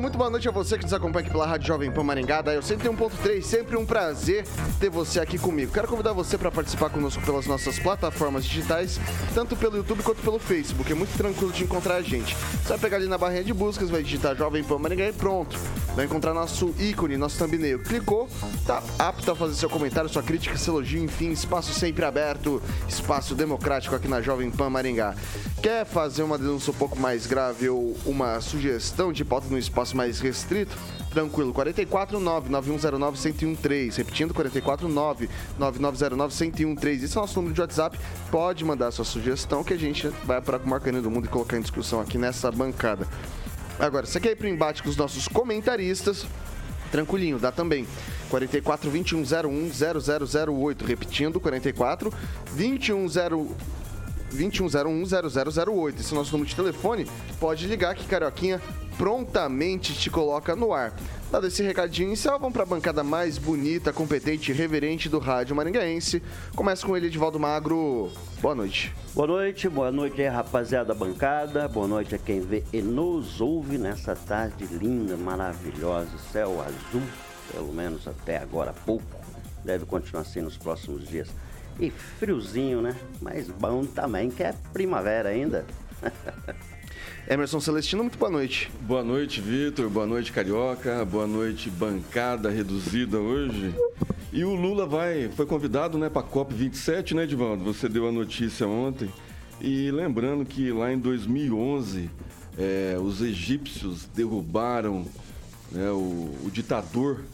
Muito boa noite a você que nos acompanha aqui pela Rádio Jovem Pan Maringá, da Eu 101.3, sempre um prazer ter você aqui comigo. Quero convidar você para participar conosco pelas nossas plataformas digitais, tanto pelo YouTube quanto pelo Facebook. É muito tranquilo de encontrar a gente. Você vai pegar ali na barrinha de buscas, vai digitar Jovem Pan Maringá e pronto. Vai encontrar nosso ícone, nosso thumbnail. Clicou, tá apto a fazer seu comentário, sua crítica, seu elogio, enfim, espaço sempre aberto, espaço democrático aqui na Jovem Pan Maringá. Quer fazer uma denúncia um pouco mais grave ou uma sugestão de pauta no espaço mais restrito? Tranquilo, 449-9109-1013. Repetindo, 449-9909-1013. Esse é o nosso número de WhatsApp. Pode mandar sua sugestão que a gente vai para o Marcando do Mundo e colocar em discussão aqui nessa bancada. Agora, você quer ir para o embate com os nossos comentaristas? Tranquilinho, dá também. 44 2101 0008. Repetindo, 44 2101 2101-0008. Esse é o nosso número de telefone. Pode ligar que Carioquinha prontamente te coloca no ar. Dado esse recadinho inicial, vamos para a bancada mais bonita, competente e reverente do rádio maringaense. Começa com ele, Edivaldo Magro. Boa noite. Boa noite, boa noite aí, rapaziada da bancada. Boa noite a quem vê e nos ouve nessa tarde linda, maravilhosa, céu azul, pelo menos até agora há pouco. Deve continuar assim nos próximos dias. E friozinho, né? Mas bom também, que é primavera ainda. Emerson Celestino, muito boa noite. Boa noite, Vitor. Boa noite, Carioca. Boa noite, bancada reduzida hoje. E o Lula vai, foi convidado né, para a COP27, né, Edvaldo? Você deu a notícia ontem. E lembrando que lá em 2011, é, os egípcios derrubaram né, o, o ditador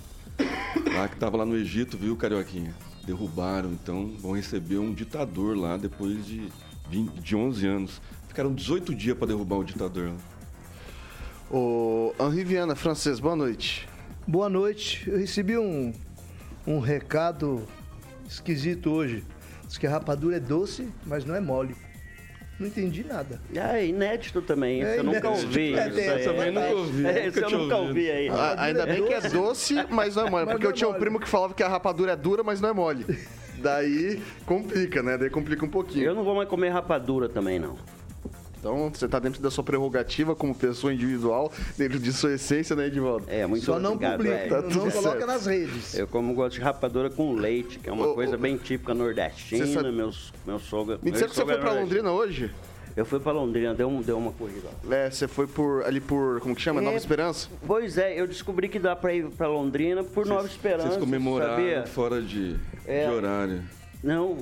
lá que estava lá no Egito, viu, Carioquinha? Derrubaram, então vão receber um ditador lá depois de, 20, de 11 anos. Ficaram 18 dias para derrubar o ditador. O Henri Viana, francês, boa noite. Boa noite. Eu recebi um, um recado esquisito hoje. Diz que a rapadura é doce, mas não é mole. Não entendi nada. É inédito também. É, eu nunca ouvi. É, isso aí. Eu também nunca ouvi. É, isso eu nunca ouvi aí. Ah, ainda bem que é doce, mas não é mole. porque eu tinha um primo que falava que a rapadura é dura, mas não é mole. Daí complica, né? Daí complica um pouquinho. Eu não vou mais comer rapadura também, não. Então, você está dentro da sua prerrogativa como pessoa individual, dentro de sua essência, né, Edvaldo? É, muito Só não publica, tá não coloca nas redes. Eu como gosto de rapadura com leite, que é uma coisa bem típica nordestina, sabe... meus, meus sogros... Me disseram que você foi para Londrina hoje? Eu fui para Londrina, deu, um, deu uma corrida. É, você foi por ali por, como que chama? É, Nova Esperança? Pois é, eu descobri que dá para ir para Londrina por vocês, Nova Esperança. Vocês comemoraram sabia? fora de, é, de horário. Não.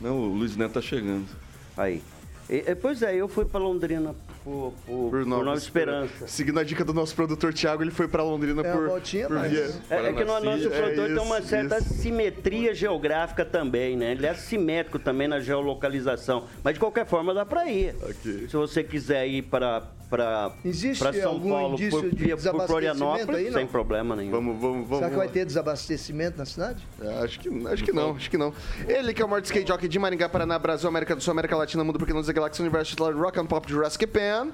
Não, o Luiz Neto tá chegando. Aí. E, pois é, eu fui para Londrina por, por, por, Nova, por Nova Esperança. Seguindo a dica do nosso produtor Thiago, ele foi para Londrina é por, voltinha, por mas... via. É, é que no nosso produtor é tem uma certa isso. simetria geográfica também, né? Ele é simétrico também na geolocalização. Mas de qualquer forma dá para ir. Okay. Se você quiser ir para para São Paulo por, de por Florianópolis, aí, sem problema nenhum. Vamos, vamos, vamos. Será que vai ter desabastecimento na cidade? É, acho que, acho que não, acho que não. Ele que é o maior skate jockey de Maringá, Paraná, Brasil, América do Sul, América Latina, Mundo Pequeno, Galáxia, Universo, Rock and Pop, Jurassic Pan.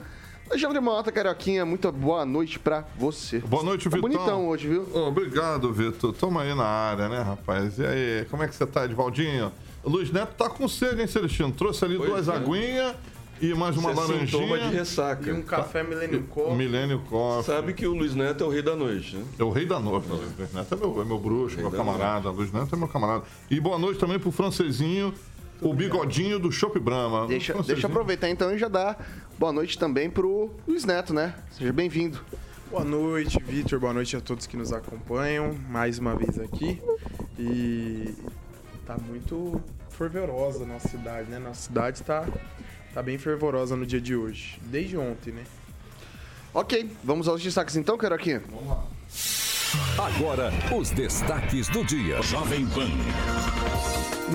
Alexandre Mota, Carioquinha, muito boa noite pra você. Boa noite, tá Vitor. bonitão hoje, viu? Obrigado, Vitor. Tamo aí na área, né, rapaz? E aí, como é que você tá, Edvaldinho? Luiz Neto tá com sede, hein, Celestino? Trouxe ali pois duas é. aguinhas e mais uma Você laranjinha. Sintoma de ressaca. E um café Millennium Coffee. Millennium Coffee. Sabe que o Luiz Neto é o rei da noite, né? É o rei da noite. É. Luiz Neto é meu, é meu bruxo, meu camarada. Luiz Neto é meu camarada. E boa noite também pro francesinho, o bigodinho do Shop Brahma. Deixa, deixa eu aproveitar então e já dar boa noite também pro Luiz Neto, né? Seja bem-vindo. Boa noite, Vitor. Boa noite a todos que nos acompanham. Mais uma vez aqui. E tá muito fervorosa na nossa cidade, né? Nossa cidade está tá bem fervorosa no dia de hoje. Desde ontem, né? Ok, vamos aos destaques então, Caroquinha? Vamos lá. Agora, os destaques do dia. Jovem Pan.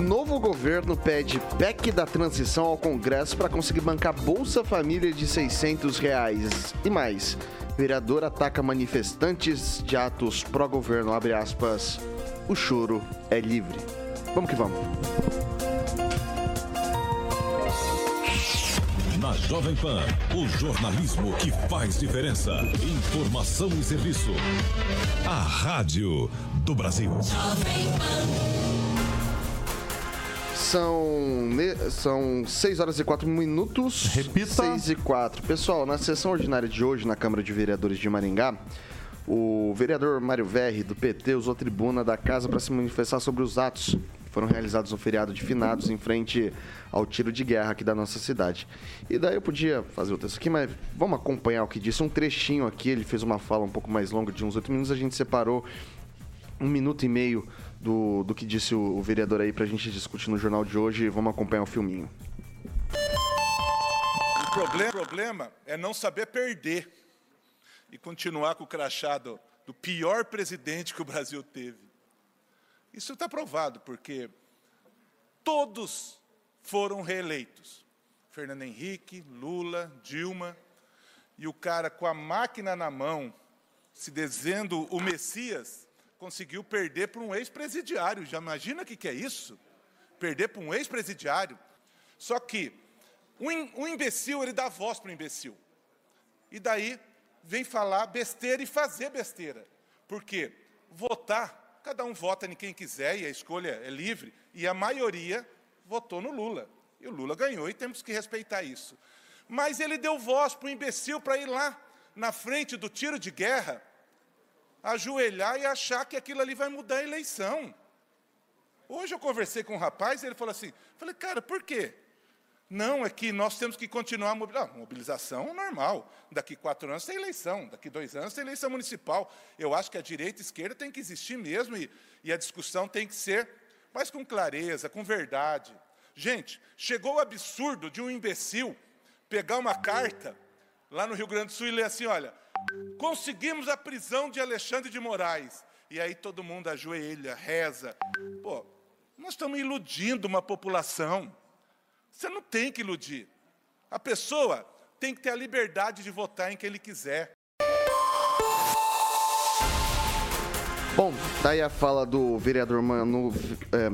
Novo governo pede PEC da transição ao Congresso para conseguir bancar Bolsa Família de 600 reais. E mais, vereador ataca manifestantes de atos pró-governo, abre aspas, o choro é livre. Vamos que vamos. Na Jovem Pan, o jornalismo que faz diferença. Informação e serviço. A Rádio do Brasil. São, são 6 horas e 4 minutos. Repita. 6 e 4. Pessoal, na sessão ordinária de hoje, na Câmara de Vereadores de Maringá, o vereador Mário Verri, do PT, usou a tribuna da casa para se manifestar sobre os atos foram realizados no feriado de finados em frente ao tiro de guerra aqui da nossa cidade. E daí eu podia fazer o texto aqui, mas vamos acompanhar o que disse. Um trechinho aqui, ele fez uma fala um pouco mais longa, de uns 8 minutos, a gente separou um minuto e meio do, do que disse o, o vereador aí pra gente discutir no jornal de hoje. Vamos acompanhar o filminho. O problema, problema é não saber perder e continuar com o crachá do, do pior presidente que o Brasil teve. Isso está provado, porque todos foram reeleitos. Fernando Henrique, Lula, Dilma, e o cara com a máquina na mão, se dizendo o Messias, conseguiu perder para um ex-presidiário. Já imagina o que, que é isso? Perder para um ex-presidiário. Só que um, um imbecil, ele dá voz para o imbecil. E daí vem falar besteira e fazer besteira. Porque votar, cada um vota em quem quiser e a escolha é livre. E a maioria votou no Lula. E o Lula ganhou e temos que respeitar isso. Mas ele deu voz para o imbecil para ir lá na frente do tiro de guerra ajoelhar e achar que aquilo ali vai mudar a eleição. Hoje eu conversei com um rapaz e ele falou assim: falei, cara, por quê? Não, é que nós temos que continuar a mobilização. mobilização normal. Daqui quatro anos tem eleição, daqui dois anos tem eleição municipal. Eu acho que a direita e a esquerda tem que existir mesmo e, e a discussão tem que ser, mas com clareza, com verdade. Gente, chegou o absurdo de um imbecil pegar uma carta lá no Rio Grande do Sul e ler assim: olha, Conseguimos a prisão de Alexandre de Moraes. E aí todo mundo ajoelha, reza. Pô, nós estamos iludindo uma população. Você não tem que iludir. A pessoa tem que ter a liberdade de votar em quem ele quiser. Bom, daí tá a fala do vereador Mano, é,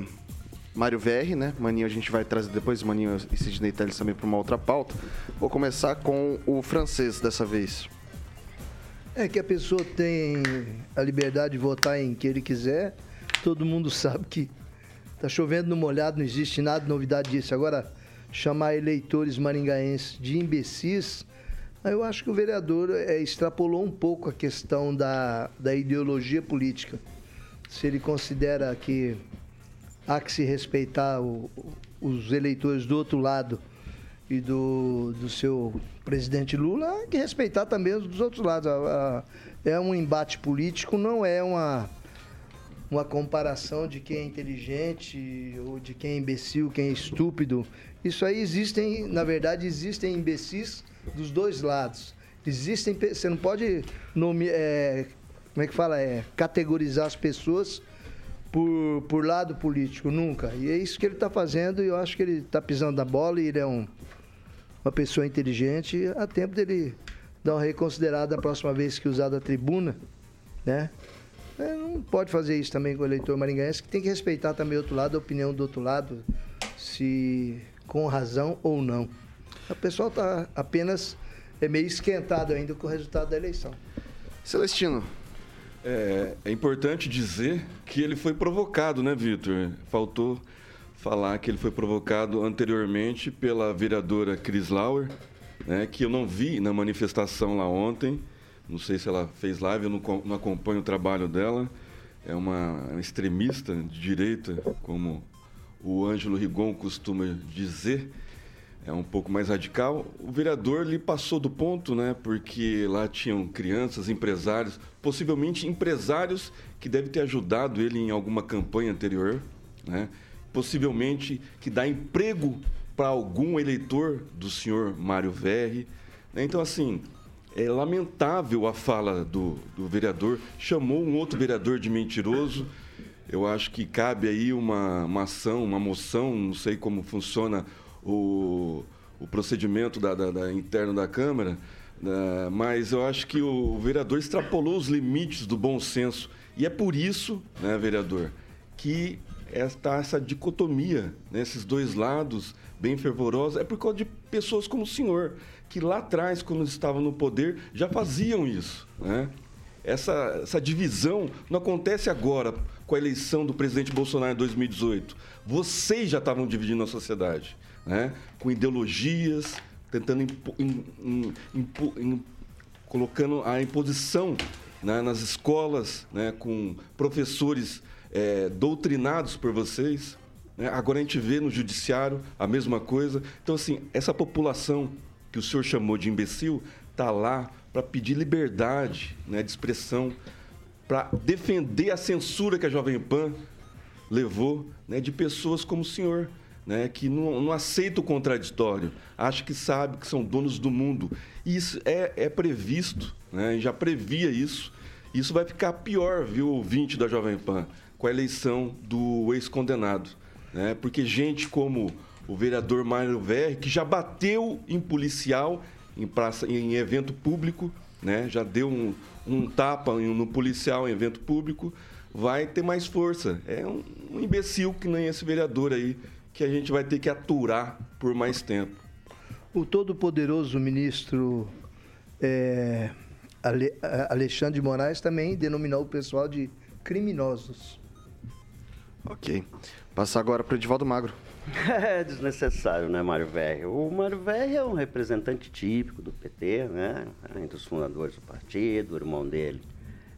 Mário VR, né? Maninho a gente vai trazer depois, Maninho e Sidney Telles também para uma outra pauta. Vou começar com o francês dessa vez. É que a pessoa tem a liberdade de votar em quem ele quiser. Todo mundo sabe que tá chovendo no molhado, não existe nada de novidade disso. Agora, chamar eleitores maringaenses de imbecis, eu acho que o vereador é, extrapolou um pouco a questão da, da ideologia política. Se ele considera que há que se respeitar o, os eleitores do outro lado e do, do seu presidente Lula, que respeitar também os dos outros lados. é um embate político, não é uma, uma comparação de quem é inteligente ou de quem é imbecil, quem é estúpido. Isso aí existem, na verdade, existem imbecis dos dois lados. Existem, você não pode nome, é, como é que fala, é, categorizar as pessoas por, por lado político, nunca. E é isso que ele está fazendo e eu acho que ele está pisando na bola e ele é um uma pessoa inteligente, há tempo dele dar uma reconsiderada a próxima vez que usar da tribuna, né? É, não pode fazer isso também com o eleitor maringaense, que tem que respeitar também o outro lado, a opinião do outro lado, se com razão ou não. O pessoal está apenas é meio esquentado ainda com o resultado da eleição. Celestino. É, é importante dizer que ele foi provocado, né, Vitor? Faltou falar que ele foi provocado anteriormente pela vereadora Cris Lauer, né, que eu não vi na manifestação lá ontem. Não sei se ela fez live, eu não, não acompanho o trabalho dela. É uma extremista de direita, como o Ângelo Rigon costuma dizer. É um pouco mais radical. O vereador lhe passou do ponto, né? Porque lá tinham crianças, empresários, possivelmente empresários que devem ter ajudado ele em alguma campanha anterior, né? possivelmente que dá emprego para algum eleitor do senhor Mário Verri. Né? Então, assim, é lamentável a fala do, do vereador, chamou um outro vereador de mentiroso. Eu acho que cabe aí uma, uma ação, uma moção, não sei como funciona o, o procedimento da, da, da interno da Câmara, né? mas eu acho que o vereador extrapolou os limites do bom senso. E é por isso, né, vereador, que está essa dicotomia, né, esses dois lados bem fervorosos, é por causa de pessoas como o senhor, que lá atrás, quando estavam no poder, já faziam isso. Né? Essa, essa divisão não acontece agora com a eleição do presidente Bolsonaro em 2018. Vocês já estavam dividindo a sociedade, né? com ideologias, tentando impo, in, impo, in, colocando a imposição né, nas escolas, né, com professores é, doutrinados por vocês. Né? Agora a gente vê no judiciário a mesma coisa. Então, assim, essa população que o senhor chamou de imbecil está lá para pedir liberdade né, de expressão, para defender a censura que a Jovem Pan levou né, de pessoas como o senhor. Né, que não, não aceita o contraditório, acha que sabe que são donos do mundo. E isso é, é previsto, né, já previa isso. Isso vai ficar pior, viu, ouvinte da Jovem Pan com a eleição do ex-condenado. Né? Porque gente como o vereador Mário Verri, que já bateu em policial em, praça, em evento público, né? já deu um, um tapa no policial em evento público, vai ter mais força. É um, um imbecil que nem esse vereador aí, que a gente vai ter que aturar por mais tempo. O todo-poderoso ministro é, Ale, Alexandre de Moraes também denominou o pessoal de criminosos. Ok. Passar agora para o Edivaldo Magro. É desnecessário, né, Mário Verri? O Mário Verri é um representante típico do PT, né? Um dos fundadores do partido, o irmão dele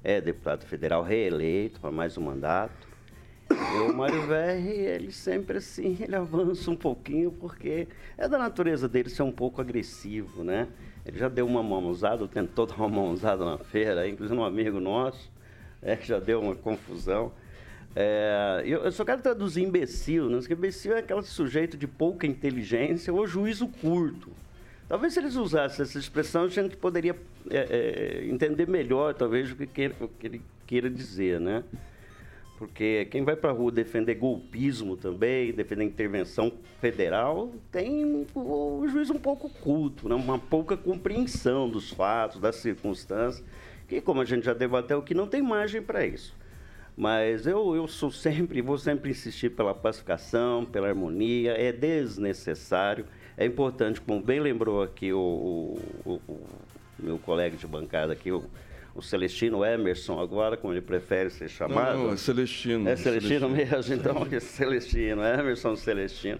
é deputado federal reeleito para mais um mandato. E o Mário Verri, ele sempre assim, ele avança um pouquinho porque é da natureza dele ser um pouco agressivo, né? Ele já deu uma mãozada, tentou dar uma mãozada na feira, inclusive um amigo nosso, é, que já deu uma confusão. É, eu, eu, só quero traduzir imbecil, né? Porque imbecil é aquele sujeito de pouca inteligência ou juízo curto. Talvez se eles usassem essa expressão, a gente poderia é, é, entender melhor, talvez, o que, queira, o que ele queira dizer, né? Porque quem vai para a rua defender golpismo também, defender intervenção federal, tem o, juízo um pouco culto, né? uma pouca compreensão dos fatos, das circunstâncias, que, como a gente já debateu, que não tem margem para isso. Mas eu, eu sou sempre, vou sempre insistir pela pacificação, pela harmonia, é desnecessário. É importante, como bem lembrou aqui o, o, o meu colega de bancada aqui, o, o Celestino Emerson, agora, como ele prefere ser chamado. Não, não é Celestino. É Celestino, Celestino. mesmo, então, é Celestino, Emerson Celestino.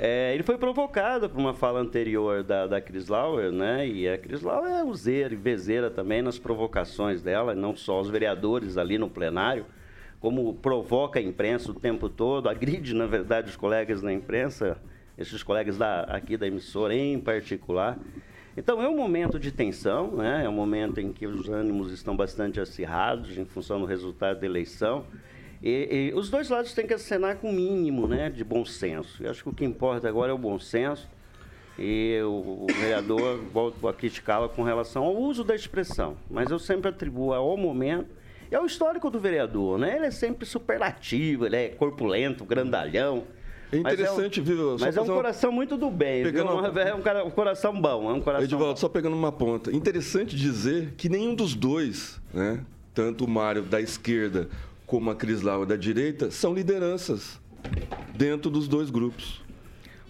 É, ele foi provocado por uma fala anterior da, da Chris Lauer, né? E a Chris Lauer é useira e vezeira também nas provocações dela, não só os vereadores ali no plenário, como provoca a imprensa o tempo todo, agride, na verdade, os colegas da imprensa, esses colegas da, aqui da emissora em particular. Então é um momento de tensão, né? é um momento em que os ânimos estão bastante acirrados em função do resultado da eleição. E, e, os dois lados têm que acenar com o mínimo né, de bom senso. Eu acho que o que importa agora é o bom senso. E o, o vereador, volto a criticá-lo com relação ao uso da expressão. Mas eu sempre atribuo ao momento e ao histórico do vereador. Né? Ele é sempre superlativo, ele é corpulento, grandalhão. É interessante, mas é um, viu? Mas é um coração muito do bem, pegando? Uma, é um, um, coração bom, é um coração Edivaldo, só pegando uma ponta. Interessante dizer que nenhum dos dois, né? tanto o Mário da esquerda como a Cris Lau da direita, são lideranças dentro dos dois grupos.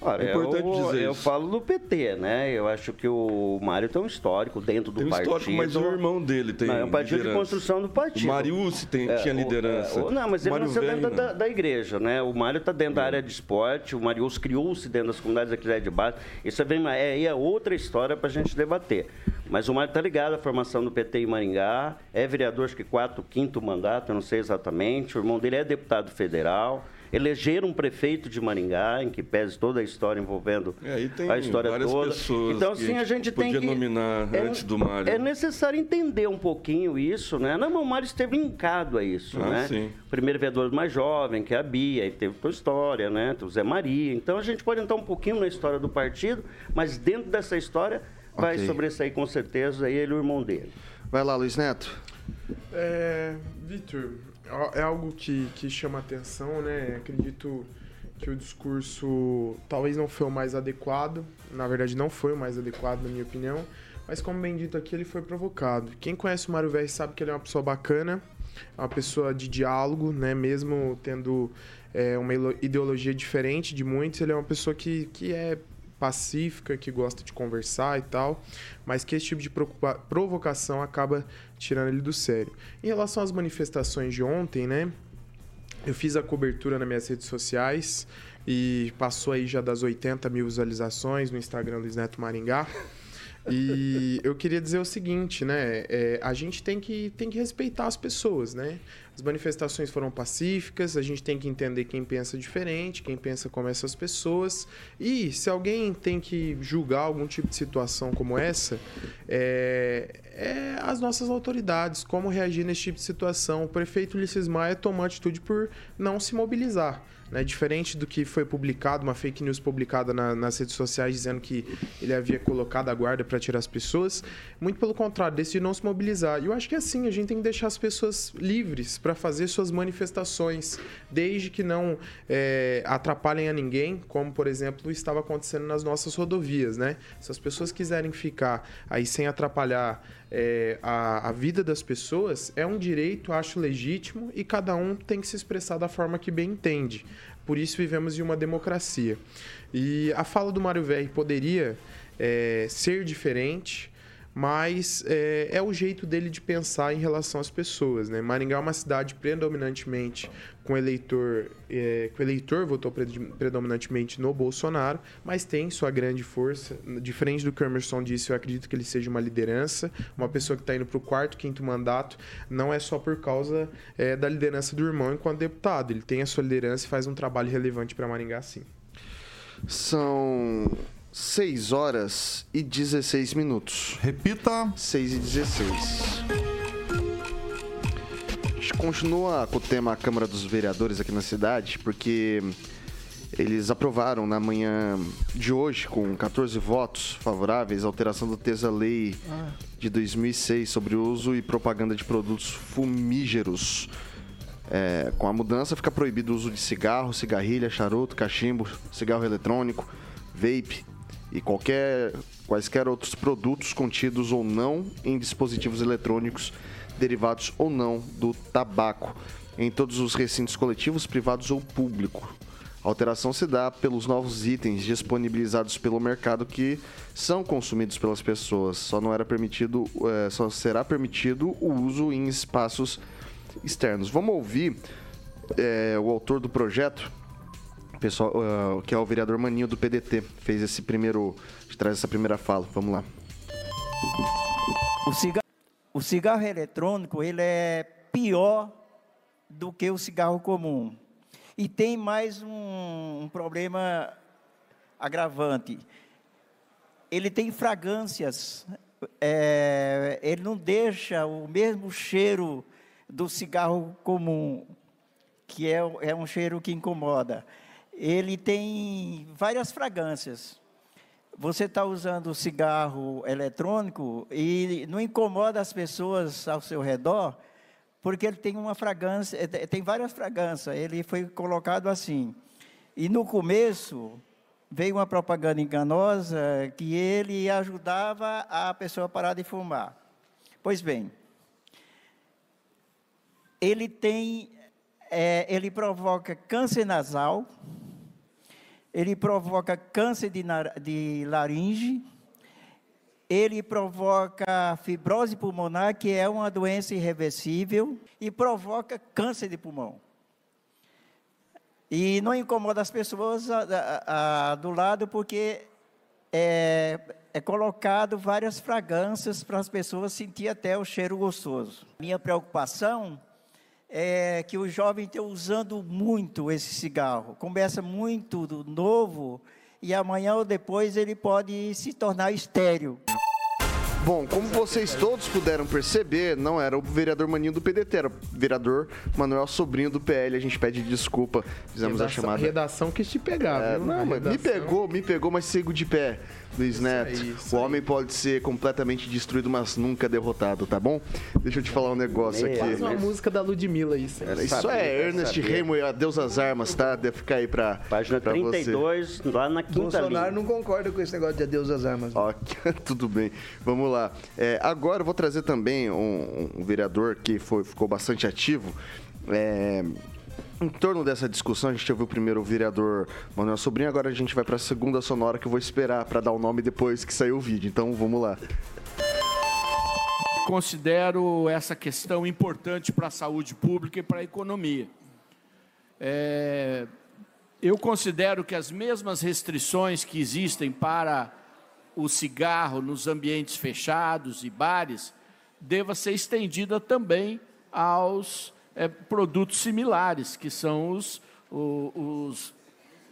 Olha, é importante eu, dizer eu isso. falo do PT, né? Eu acho que o Mário tem um histórico dentro do tem um partido. Histórico, mas o irmão dele tem. Não, é um partido liderança. de construção do partido. O Mariucci tem, é, tinha liderança. O, não, mas ele nasceu dentro da, da, igreja, né? O Mário está dentro da área de esporte, o Mariucci criou-se dentro das comunidades aqui de base. Isso é, bem, é, é outra história para a gente debater. Mas o Mário está ligado à formação do PT em Maringá, é vereador, acho que quatro, quinto mandato, eu não sei exatamente. O irmão dele é deputado federal. Elegeram um prefeito de Maringá, em que pese toda a história envolvendo É, e tem a história várias toda. pessoas então, que assim, a a gente tem podia que... nominar antes do Mário. É necessário entender um pouquinho isso, né? Não, o Mário esteve linkado a isso, Ah, né? sim. O primeiro vereador mais jovem, que é a Bia, aí teve tua história, né? Tem o Zé Maria. Então, a gente pode entrar um pouquinho na história do partido, mas dentro dessa história vai Ok. sobressair com certeza ele e o irmão dele. Vai lá, Luiz Neto. É, Vitor, é algo que, que chama atenção, né? Acredito que o discurso talvez não foi o mais adequado, na verdade não foi o mais adequado, na minha opinião, mas como bem dito aqui, ele foi provocado. Quem conhece o Mário Verri sabe que ele é uma pessoa bacana, é uma pessoa de diálogo, né? Mesmo tendo é, uma ideologia diferente de muitos, ele é uma pessoa que, que é pacífica, que gosta de conversar e tal, mas que esse tipo de provocação acaba tirando ele do sério. Em relação às manifestações de ontem, né? Eu fiz a cobertura nas minhas redes sociais e passou aí já das 80 mil visualizações no Instagram Luiz Neto Maringá. E eu queria dizer o seguinte, né? É, a gente tem que, tem que respeitar as pessoas, né? As manifestações foram pacíficas, a gente tem que entender quem pensa diferente, quem pensa como essas pessoas. E se alguém tem que julgar algum tipo de situação como essa, é, é as nossas autoridades, como reagir nesse tipo de situação. O prefeito Ulisses Maia tomou atitude por não se mobilizar. Né? Diferente do que foi publicado, uma fake news publicada na- nas redes sociais dizendo que ele havia colocado a guarda para tirar as pessoas. Muito pelo contrário, decidiu não se mobilizar. E eu acho que é assim, a gente tem que deixar as pessoas livres para fazer suas manifestações, desde que não é, atrapalhem a ninguém, como por exemplo estava acontecendo nas nossas rodovias. Né? Se as pessoas quiserem ficar aí sem atrapalhar é, a, a vida das pessoas, é um direito, acho legítimo, e cada um tem que se expressar da forma que bem entende. Por isso vivemos em uma democracia. E a fala do Mário Verri poderia é, ser diferente, mas é, é o jeito dele de pensar em relação às pessoas. Né? Maringá é uma cidade predominantemente com eleitor, é, o eleitor votou pred- predominantemente no Bolsonaro, mas tem sua grande força. Diferente do que o Emerson disse, eu acredito que ele seja uma liderança, uma pessoa que está indo para o quarto, quinto mandato, não é só por causa é, da liderança do irmão enquanto deputado. Ele tem a sua liderança e faz um trabalho relevante para Maringá, sim. São 6 horas e 16 minutos. Repita. 6 e 16. A gente continua com o tema Câmara dos Vereadores aqui na cidade, porque eles aprovaram na manhã de hoje, com 14 votos favoráveis, a alteração do texto da lei de 2006 sobre o uso e propaganda de produtos fumígeros. É, com a mudança, fica proibido o uso de cigarro, cigarrilha, charuto, cachimbo, cigarro eletrônico, vape e qualquer quaisquer outros produtos contidos ou não em dispositivos eletrônicos derivados ou não do tabaco em todos os recintos coletivos, privados ou público. A alteração se dá pelos novos itens disponibilizados pelo mercado que são consumidos pelas pessoas. Só não era permitido, eh, só será permitido o uso em espaços externos. Vamos ouvir eh, o autor do projeto, pessoal, eh, que é o vereador Maninho do PDT, fez esse primeiro, traz essa primeira fala. Vamos lá. O cigarro, o cigarro eletrônico ele é pior do que o cigarro comum. E tem mais um, um problema agravante. Ele tem fragrâncias. é, ele não deixa o mesmo cheiro do cigarro comum, que é, é um cheiro que incomoda. Ele tem várias fragrâncias você está usando cigarro eletrônico e não incomoda as pessoas ao seu redor, porque ele tem uma fragrância, eh, tem várias fragrâncias. Ele foi colocado assim. E no começo veio uma propaganda enganosa que ele ajudava a pessoa a parar de fumar. Pois bem, ele tem, eh, ele provoca câncer nasal, ele provoca câncer de, de laringe, ele provoca fibrose pulmonar, que é uma doença irreversível, e provoca câncer de pulmão. E não incomoda as pessoas a- a- a- do lado, porque é, é colocado várias fragrâncias para as pessoas sentir até o cheiro gostoso. Minha preocupação é que o jovem está usando muito esse cigarro. Começa muito do novo e amanhã ou depois ele pode se tornar estéreo. Bom, como vocês todos puderam perceber, não era o vereador Maninho do PDT, era o vereador Manuel Sobrinho do PL. A gente pede desculpa, fizemos a redação, chamada. redação quis te pegar, É, viu? não, A mas me pegou, me pegou, mas sigo de pé, Luiz Neto. aí, isso o homem pode ser completamente destruído, mas nunca derrotado, tá bom? Deixa eu te falar um negócio Meu, aqui. Faz uma música da Ludmilla isso. Era- Isso Sabia, é Ernest. Remo e Adeus às Armas, tá? Deve ficar aí pra, Página pra você. 32, lá na quinta Bolsonaro linha. não concorda com esse negócio de adeus às armas. Ó, tudo bem. Vamos lá. É, agora eu vou trazer também um, um vereador que foi, ficou bastante ativo. É, em torno dessa discussão, a gente ouviu primeiro o vereador Manuel Sobrinho, agora a gente vai para a segunda sonora que eu vou esperar para dar o nome depois que sair o vídeo. Então vamos lá. considero essa questão importante para a saúde pública e para a economia. É, eu considero que as mesmas restrições que existem para o cigarro nos ambientes fechados e bares deva ser estendida também aos é, produtos similares, que são os, o- os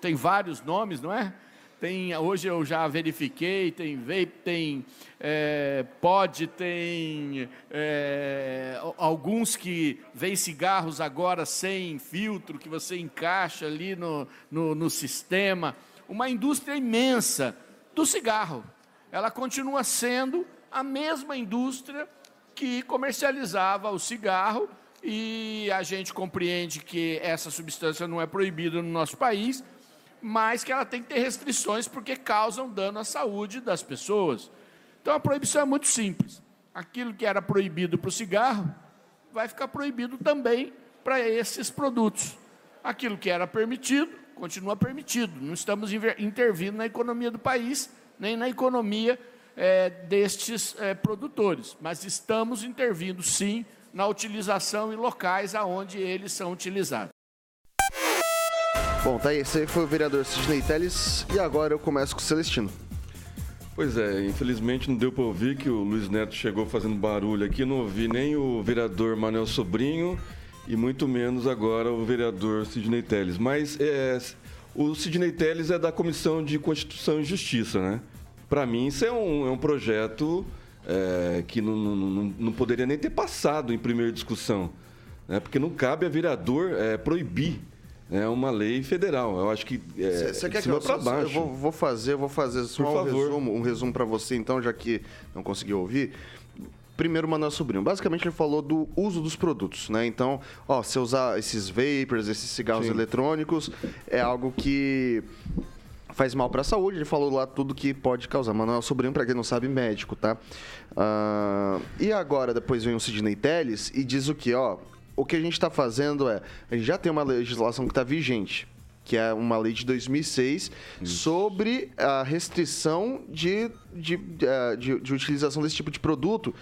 tem vários nomes, não é? Tem, hoje eu já verifiquei, tem vape, tem é, pod, tem é, alguns que vêm cigarros agora sem filtro, que você encaixa ali no, no, no sistema. Uma indústria imensa do cigarro. Ela continua sendo a mesma indústria que comercializava o cigarro e a gente compreende que essa substância não é proibida no nosso país, mas que ela tem que ter restrições porque causam dano à saúde das pessoas. Então a proibição é muito simples. Aquilo que era proibido para o cigarro vai ficar proibido também para esses produtos. Aquilo que era permitido continua permitido. Não estamos intervindo na economia do país, nem na economia eh, destes eh, produtores, mas estamos intervindo sim na utilização em locais aonde eles são utilizados. Bom, tá aí. Esse aí foi o vereador Sidney Telles e agora eu começo com o Celestino. Pois é, infelizmente não deu para ouvir que o Luiz Neto chegou fazendo barulho aqui, não ouvi nem o vereador Manuel Sobrinho e muito menos agora o vereador Sidney Telles. Mas é, o Sidney Telles é da Comissão de Constituição e Justiça, né? Para mim isso é um, é um projeto é, que não, não, não, poderia nem ter passado em primeira discussão, né? Porque não cabe a vereador é, proibir é uma lei federal. Eu acho que é, Você de quer que eu, para eu baixo. vou, vou fazer, eu vou fazer só Por um favor. resumo, um resumo para você então, já que não conseguiu ouvir. Primeiro, Manuel Sobrinho. Basicamente, ele falou do uso dos produtos, né? Então, ó, se usar esses vapors, esses cigarros Sim. eletrônicos, é algo que faz mal para a saúde. Ele falou lá tudo que pode causar. Manuel Sobrinho, para quem não sabe, médico, tá? Ah, e agora, depois vem o Sidney Telles e diz o que, ó, o que a gente está fazendo é, a gente já tem uma legislação que está vigente, que é uma lei de 2006 sobre a restrição de, de, eh, de, de utilização desse tipo de produto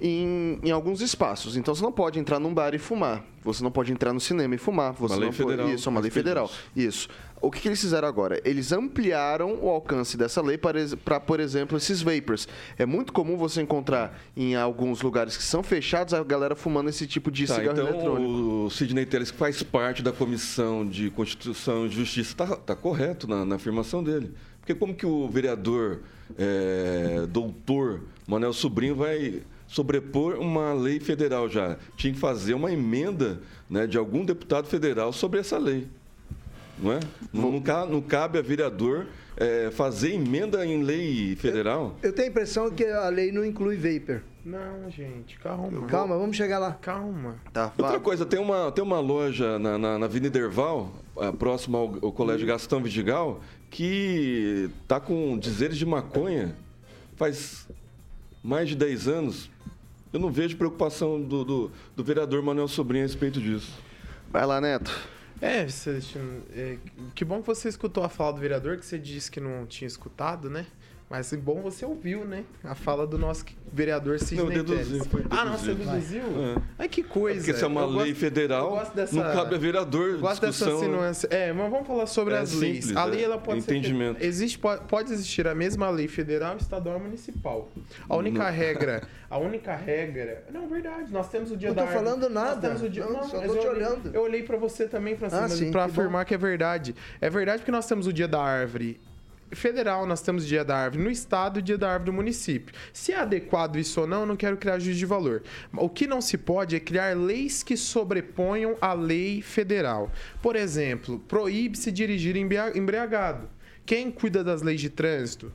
em, em alguns espaços. Então você não pode entrar num bar e fumar. Você não pode entrar no cinema e fumar. Você lei não pode- federal Isso, é uma lei federal. isso. O que, que eles fizeram agora? Eles ampliaram o alcance dessa lei para, por exemplo, esses vapors. É muito comum você encontrar em alguns lugares que são fechados a galera fumando esse tipo de Tá, cigarro então eletrônico. o Sidney Telles, que faz parte da Comissão de Constituição e Justiça, está tá correto na, na afirmação dele. Porque como que o vereador é, doutor Manuel Sobrinho vai sobrepor uma lei federal já? Tinha que fazer uma emenda né, de algum deputado federal sobre essa lei. Não é? Não, não ca- não cabe a vereador é, fazer emenda em lei federal? Eu tenho a impressão que a lei não inclui vapor. Não, gente, calma. Calma, vamos chegar lá. Calma. Tá, Outra coisa, tem uma, tem uma loja na, na, na Avenida Erval, ah, próximo ao, ao Colégio Gastão Vidigal, que tá com dizeres de maconha faz mais de 10 anos. Eu não vejo preocupação do, do, do vereador Manuel Sobrinho a respeito disso. Vai lá, Neto. É, Celestino, é, que bom que você escutou a fala do vereador, que você disse que não tinha escutado, né? Mas é bom você ouviu, né? A fala do nosso vereador Sidney Não, deduzi, Teles. foi Ah, não, você deduzido. deduziu? É. Ai, que coisa. Porque se é uma Eu lei gosto- federal, eu gosto dessa- não cabe a vereador eu Gosto dessa discussão. sinuância. É, mas vamos falar sobre É as leis. simples, A lei é. ela pode Entendimento. ser existe pode, pode existir a mesma lei federal, estadual e municipal. A única Não. regra, a única regra, não verdade. Nós temos o dia Não da tô árvore. falando nada. Nós temos o dia, Não, não, só mas tô eu te olhei- olhando. Eu olhei pra você também, Francisco, Ah, sim, pra que bom. afirmar que é verdade. É verdade porque nós temos o dia da árvore federal, nós temos dia da árvore no estado e dia da árvore no município. Se é adequado isso ou não, não quero criar juízo de valor. O que não se pode é criar leis que sobreponham a lei federal. Por exemplo, proíbe-se dirigir embria- embriagado. Quem cuida das leis de trânsito?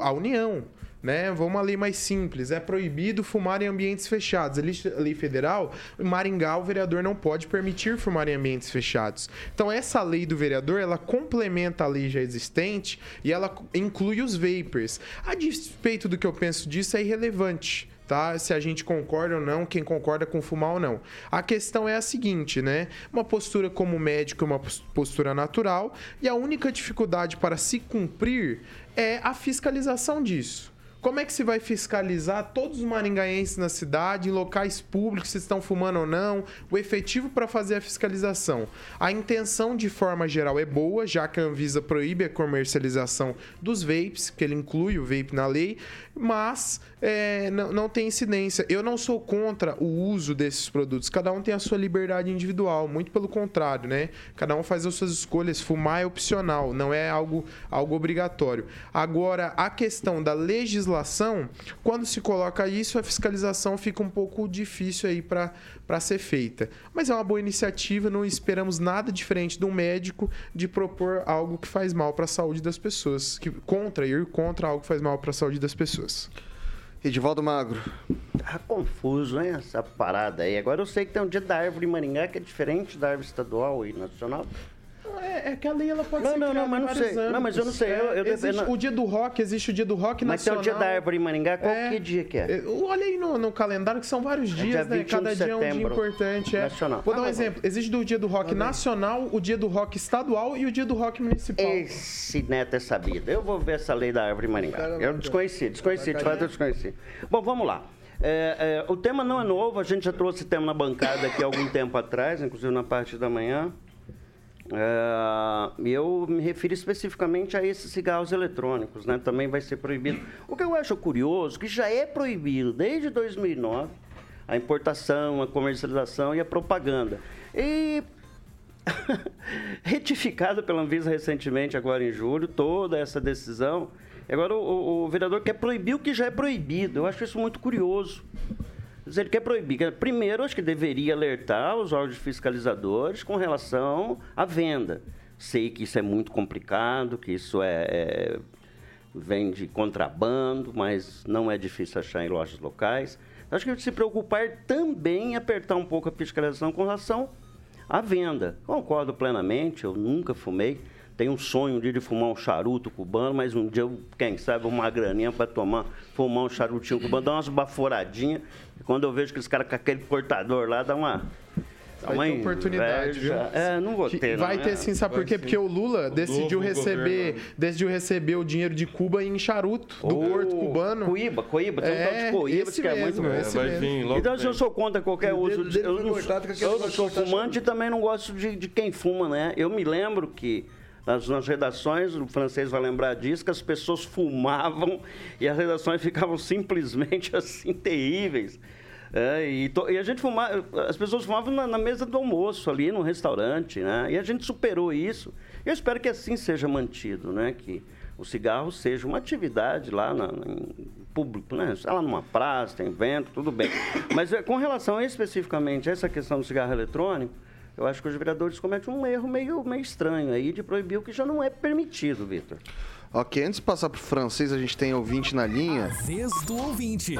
A União. Né? Vamos lei mais simples. É proibido fumar em ambientes fechados. A lei, federal, Maringá, o vereador não pode permitir fumar em ambientes fechados. Então, essa lei do vereador, ela complementa a lei já existente e ela inclui os vapers. A despeito do que eu penso disso, é irrelevante. Tá? Se a gente concorda ou não, quem concorda com fumar ou não. A questão é a seguinte, né? Uma postura como médico é uma pos- postura natural e a única dificuldade para se cumprir é a fiscalização disso. Como é que se vai fiscalizar todos os maringaenses na cidade, em locais públicos, se estão fumando ou não? O efetivo para fazer a fiscalização. A intenção, de forma geral, é boa, já que a Anvisa proíbe a comercialização dos vapes, que ele inclui o vape na lei, mas é, não, não tem incidência. Eu não sou contra o uso desses produtos. Cada um tem a sua liberdade individual, muito pelo contrário, né? Cada um faz as suas escolhas. Fumar é opcional, não é algo, algo obrigatório. Agora, a questão da legislação, quando se coloca isso, a fiscalização fica um pouco difícil aí para ser feita. Mas é uma boa iniciativa, não esperamos nada diferente de um médico de propor algo que faz mal para a saúde das pessoas, que contra ir contra algo que faz mal para a saúde das pessoas. Edivaldo Magro. Tá confuso, hein, essa parada aí. Agora eu sei que tem um dia da árvore em Maringá que é diferente da árvore estadual e nacional. É, é que a lei ela pode Não, ser não, não, mas não sei. Não, mas eu não sei. Eu- eu- É, existe não- o dia do rock, existe o dia do rock Mas tem o nacional. dia da árvore em Maringá, qual É. que dia que é? É, Olha aí no, no calendário que são vários dia dias, né? 21 Cada dia é um dia importante. É. nacional. Vou dar Ah, um mas exemplo. Existe do dia do rock nacional, o dia do rock estadual e o dia do rock municipal. Esse neto é sabido. Eu vou ver essa lei da árvore em Maringá. Eu desconheci, desconheci, de fato eu desconheci. Bom, vamos lá. É, é, o tema não é novo, a gente já trouxe tema na bancada aqui há algum tempo atrás, inclusive na parte da manhã. E eu me refiro especificamente a esses cigarros eletrônicos, né? Também vai ser proibido. O que eu acho curioso, que já é proibido desde 2009, a importação, a comercialização e a propaganda. E retificado pela Anvisa recentemente, agora em julho, toda essa decisão. Agora o, o- o vereador quer proibir o que já é proibido. Eu acho isso muito curioso. Ele quer proibir. Primeiro, acho que deveria alertar os órgãos fiscalizadores com relação à venda. Sei que isso é muito complicado, que isso é, é- vem de contrabando, mas não é difícil achar em lojas locais. Acho que se preocupar também em apertar um pouco a fiscalização com relação à venda. Concordo plenamente, eu nunca fumei. Tenho um sonho um dia de fumar um charuto cubano, mas um dia, eu, quem sabe, uma graninha para tomar, fumar um charutinho cubano, dar umas baforadinhas. E quando eu vejo aqueles caras com aquele cortador lá, dá uma. dá Vai uma ter oportunidade, viu? É, não vou Que ter. vai não, ter é. sim, sabe por quê? sim. Porque o Lula decidiu novo receber, governo. decidiu receber o dinheiro de Cuba em charuto, do O Porto Cubano. Coíba, Coíba, tem um tal É, de Coíba esse que é muito bom. É, esse vai mesmo. vir logo Então, se eu sou contra qualquer O uso de. Eu não, eu não sou fumante e também não gosto de, de quem fuma, né? Eu me lembro que nas, nas redações, o francês vai lembrar disso, que as pessoas fumavam e as redações ficavam simplesmente assim terríveis. É, e, to- e a gente fumava, as pessoas fumavam na, na mesa do almoço ali no restaurante, né? E a gente superou isso. Eu espero que assim seja mantido, né? Que o cigarro seja uma atividade lá na, em público, né? Sei lá, numa praça, tem evento, tudo bem. Mas é, com relação especificamente a essa questão do cigarro eletrônico, eu acho que os vereadores cometem um erro meio, meio estranho aí de proibir o que já não é permitido, Vitor. Ok, antes de passar pro francês, a gente tem ouvinte na linha. Vez do ouvinte.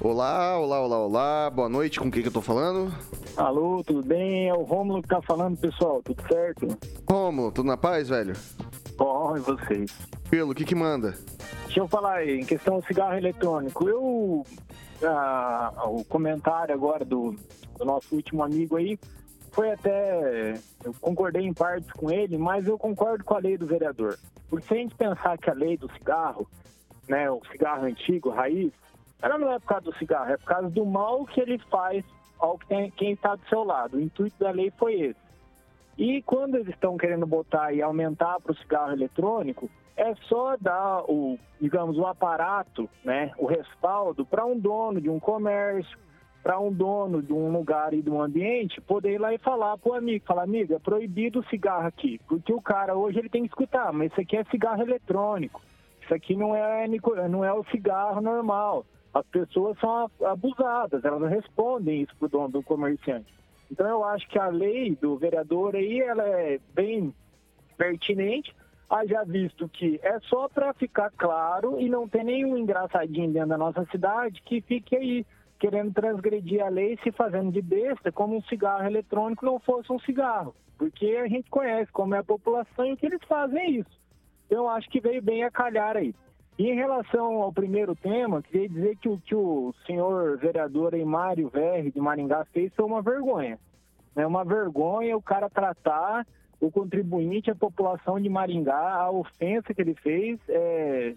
Olá, olá, olá, olá. Boa noite, com quem que eu tô falando? Alô, tudo bem? É o Rômulo que tá falando, pessoal. Tudo certo? Romulo, tudo na paz, velho? Bom, e vocês? Pelo, o que que manda? Deixa eu falar aí, em questão do cigarro eletrônico. Eu. ah, o comentário agora do, do nosso último amigo aí. foi até. Eu concordei em parte com ele, mas eu concordo com a lei do vereador. Porque se a gente pensar que a lei do cigarro, né, o cigarro antigo, raiz, ela não é por causa do cigarro, é por causa do mal que ele faz ao que tem, quem está do seu lado. O intuito da lei foi esse. E quando eles estão querendo botar e aumentar para o cigarro eletrônico, é só dar o, digamos, o aparato, né, o respaldo para um dono de um comércio, para um dono de um lugar e de um ambiente poder ir lá e falar pro amigo, falar, amigo, é proibido o cigarro aqui, porque o cara hoje ele tem que escutar, mas isso aqui é cigarro eletrônico, isso aqui não é, não é o cigarro normal. As pessoas são abusadas, elas respondem isso pro dono do comerciante. Então eu acho que a lei do vereador aí, ela é bem pertinente, haja visto que é só para ficar claro e não ter nenhum engraçadinho dentro da nossa cidade que fique aí querendo transgredir a lei se fazendo de besta como um cigarro eletrônico não fosse um cigarro. Porque a gente conhece como é a população e o que eles fazem é isso. Então, acho que veio bem a calhar aí. E em relação ao primeiro tema, queria dizer que o que o senhor vereador Mário Verri, de Maringá, fez foi uma vergonha. É uma vergonha o cara tratar o contribuinte, a população de Maringá, a ofensa que ele fez. É,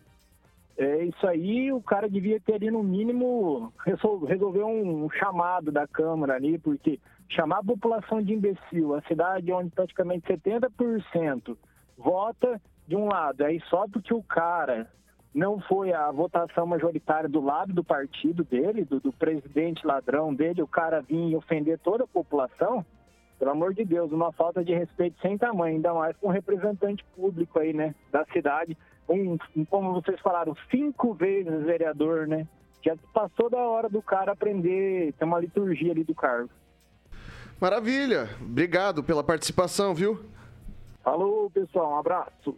é isso aí, o cara devia ter ali, no mínimo, resol- resolver um chamado da Câmara ali, porque chamar a população de imbecil, a cidade onde praticamente 70% vota de um lado, aí só porque o cara não foi a votação majoritária do lado do partido dele, do, do presidente ladrão dele, o cara vir ofender toda a população, pelo amor de Deus, uma falta de respeito sem tamanho, ainda mais com um representante público aí, né, da cidade, um, como vocês falaram, cinco vezes vereador, né, já passou da hora do cara aprender, ter uma liturgia ali do cargo. Maravilha. Obrigado pela participação, viu? Falou, pessoal, um abraço.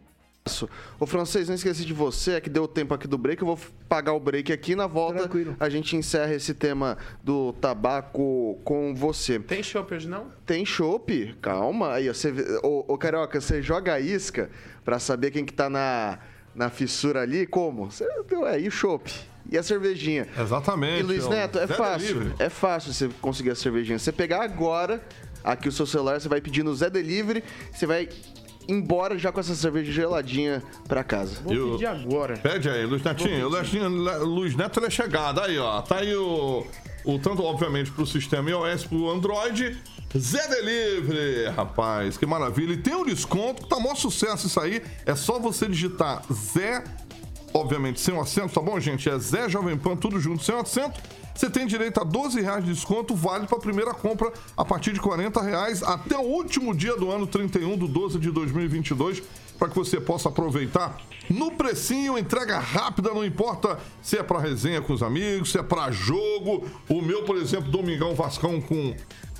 O francês, não esqueci de você, é que deu tempo aqui do break, eu vou pagar o break aqui e na volta a gente encerra esse tema do tabaco com você. Tem chopp hoje não? Tem chopp? Calma. Aí, ó, você, ô, ô, Carioca, você joga a isca pra saber quem que tá na, na fissura ali, como? Você deu aí o chopp. E a cervejinha. Exatamente. E Luiz. Neto, é Zé fácil. Delivery. É fácil você conseguir a cervejinha. Você pegar agora aqui o seu celular, você vai pedir no Zé Delivery, você vai embora já com essa cerveja geladinha pra casa. Vou pedir agora. Pede aí, Luiz Netinho. O Netinho, Le- Luiz Neto ele é chegado. Aí, ó. Tá aí o. o tanto, obviamente, pro sistema iOS, pro Android. Zé Delivery, rapaz, que maravilha. E tem um desconto, que tá maior sucesso isso aí. É só você digitar Zé, obviamente sem o acento, tá bom, gente? É Zé Jovem Pan, tudo junto, sem o acento. Você tem direito a 12 reais de desconto, vale para a primeira compra a partir de 40 reais até o último dia do ano 31 do 12 de 2022, para que você possa aproveitar no precinho, entrega rápida, não importa se é para resenha com os amigos, se é para jogo. O meu, por exemplo, Domingão Vascão com.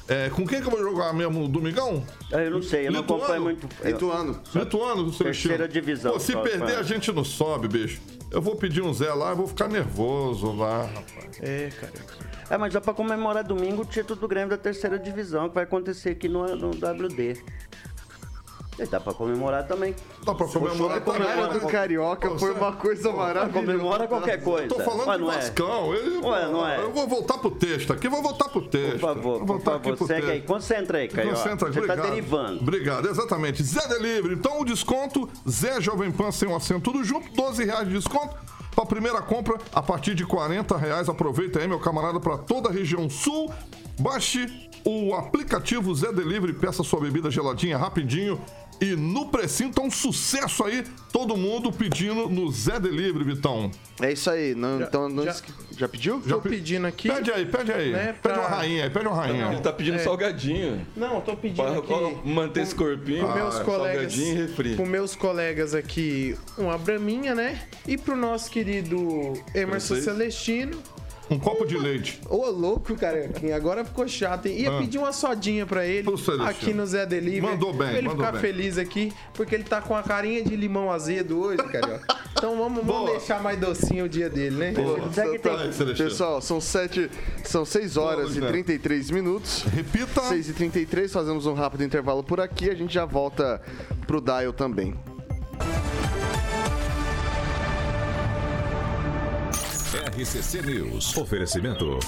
É, com quem que eu vou jogar mesmo no Domingão? Eu não sei, eu não Lituano? acompanho muito. Lituano. Lituano, Celestino. Terceira divisão, Pô, se só, perder, cara. a gente não sobe, bicho. Eu vou pedir um Zé lá, eu vou ficar nervoso lá, rapaz. É, cara. É, mas dá pra comemorar domingo o título do Grêmio da terceira divisão, que vai acontecer aqui no, no WD. E dá pra comemorar também. Dá pra comemorar A cara do Carioca foi uma coisa maravilhosa. Comemora qualquer coisa. Eu tô falando Ué, de não é? Vascão. Ele, Ué, não é? Eu vou voltar pro texto aqui, vou voltar pro texto. Por favor, Vou por favor, pro segue texto. aí. Concentra aí, Caio. Concentra, Você tá obrigado. derivando. Obrigado, exatamente. Zé Delivery. Então o desconto, Zé Jovem Pan sem um acento, tudo junto, 12 reais de desconto. Para primeira compra, a partir de 40 reais. Aproveita aí, meu camarada, para toda a região sul. Baixe o aplicativo Zé Delivery, peça sua bebida geladinha rapidinho. E no precinho tá um sucesso aí, todo mundo pedindo no Zé Delivery, Vitão. É isso aí. Não, então, não já- esque- já pediu? Tô pedindo aqui. Pede aí, pede aí. Né, Pede pra- uma rainha aí, pede uma rainha. Ele tá pedindo É. salgadinho. Não, tô pedindo Pra aqui. manter esse corpinho. Com meus Ah, colegas, Salgadinho e refri. com meus colegas aqui, uma braminha, né? E pro nosso querido Emerson Francês? Celestino. Um copo de leite. Ô, louco, cara. Agora ficou chato, hein? Ia Ah. pedir uma sodinha pra ele Pro Celestino. aqui no Zé Delivery. Mandou bem, Pra ele mandou ficar bem. feliz aqui, porque ele tá com a carinha de limão azedo hoje, cara. Então vamos, vamos Boa. deixar mais docinho o dia dele, né? Segue Tá tem. aí, Celestino. Pessoal, são sete, são 6 horas Luiz e Neto. 33 minutos. Repita. 6 e 33 fazemos um rápido intervalo por aqui. A gente já volta pro Dial também. RCC News. Oferecimento.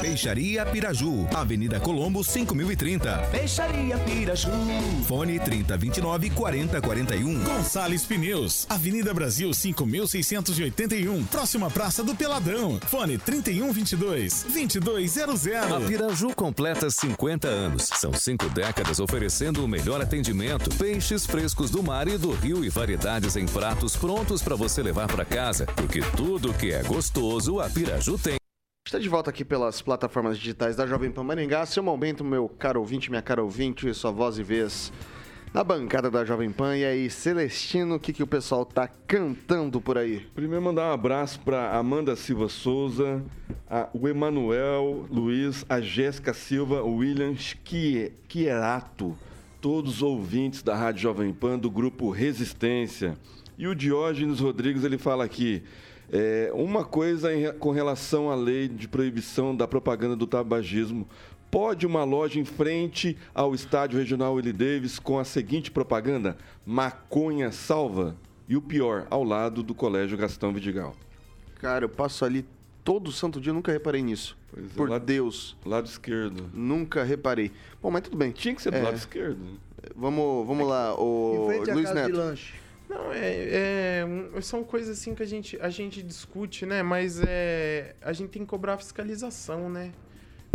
Peixaria Piraju, Avenida Colombo 5030. Peixaria Piraju. Fone 3029 4041. Gonçalves Pneus, Avenida Brasil 5681, próxima Praça do Peladão. Fone 3122 2200. A Piraju completa 50 anos. São cinco décadas oferecendo o melhor atendimento, peixes frescos do mar e do rio e variedades em pratos prontos para você levar para casa, porque tudo que é gostoso a Piraju tem. Está de volta aqui pelas plataformas digitais da Jovem Pan Maringá. Seu momento, meu caro ouvinte, minha cara ouvinte, sua voz e vez na bancada da Jovem Pan. E aí, Celestino, o que, que o pessoal tá cantando por aí? Primeiro mandar um abraço para Amanda Silva Souza, a- o Emanuel Luiz, a Jéssica Silva, o William Chierato, todos os ouvintes da Rádio Jovem Pan do grupo Resistência. E o Diógenes Rodrigues, ele fala aqui, é, uma coisa em com relação à lei de proibição da propaganda do tabagismo. Pode uma loja em frente ao estádio regional Willie Davis com a seguinte propaganda: maconha salva? E o pior, ao lado do Colégio Gastão Vidigal. Cara, eu passo ali todo santo dia, nunca reparei nisso. Pois é, por lado- Deus. Lado esquerdo. Nunca reparei. Bom, mas tudo bem. Tinha que ser do É, lado esquerdo. Vamos, vamos lá, o Em frente à Luiz Neto. Não, é, é, são coisas assim que a gente, a gente discute, né? Mas é, a gente tem que cobrar fiscalização, né?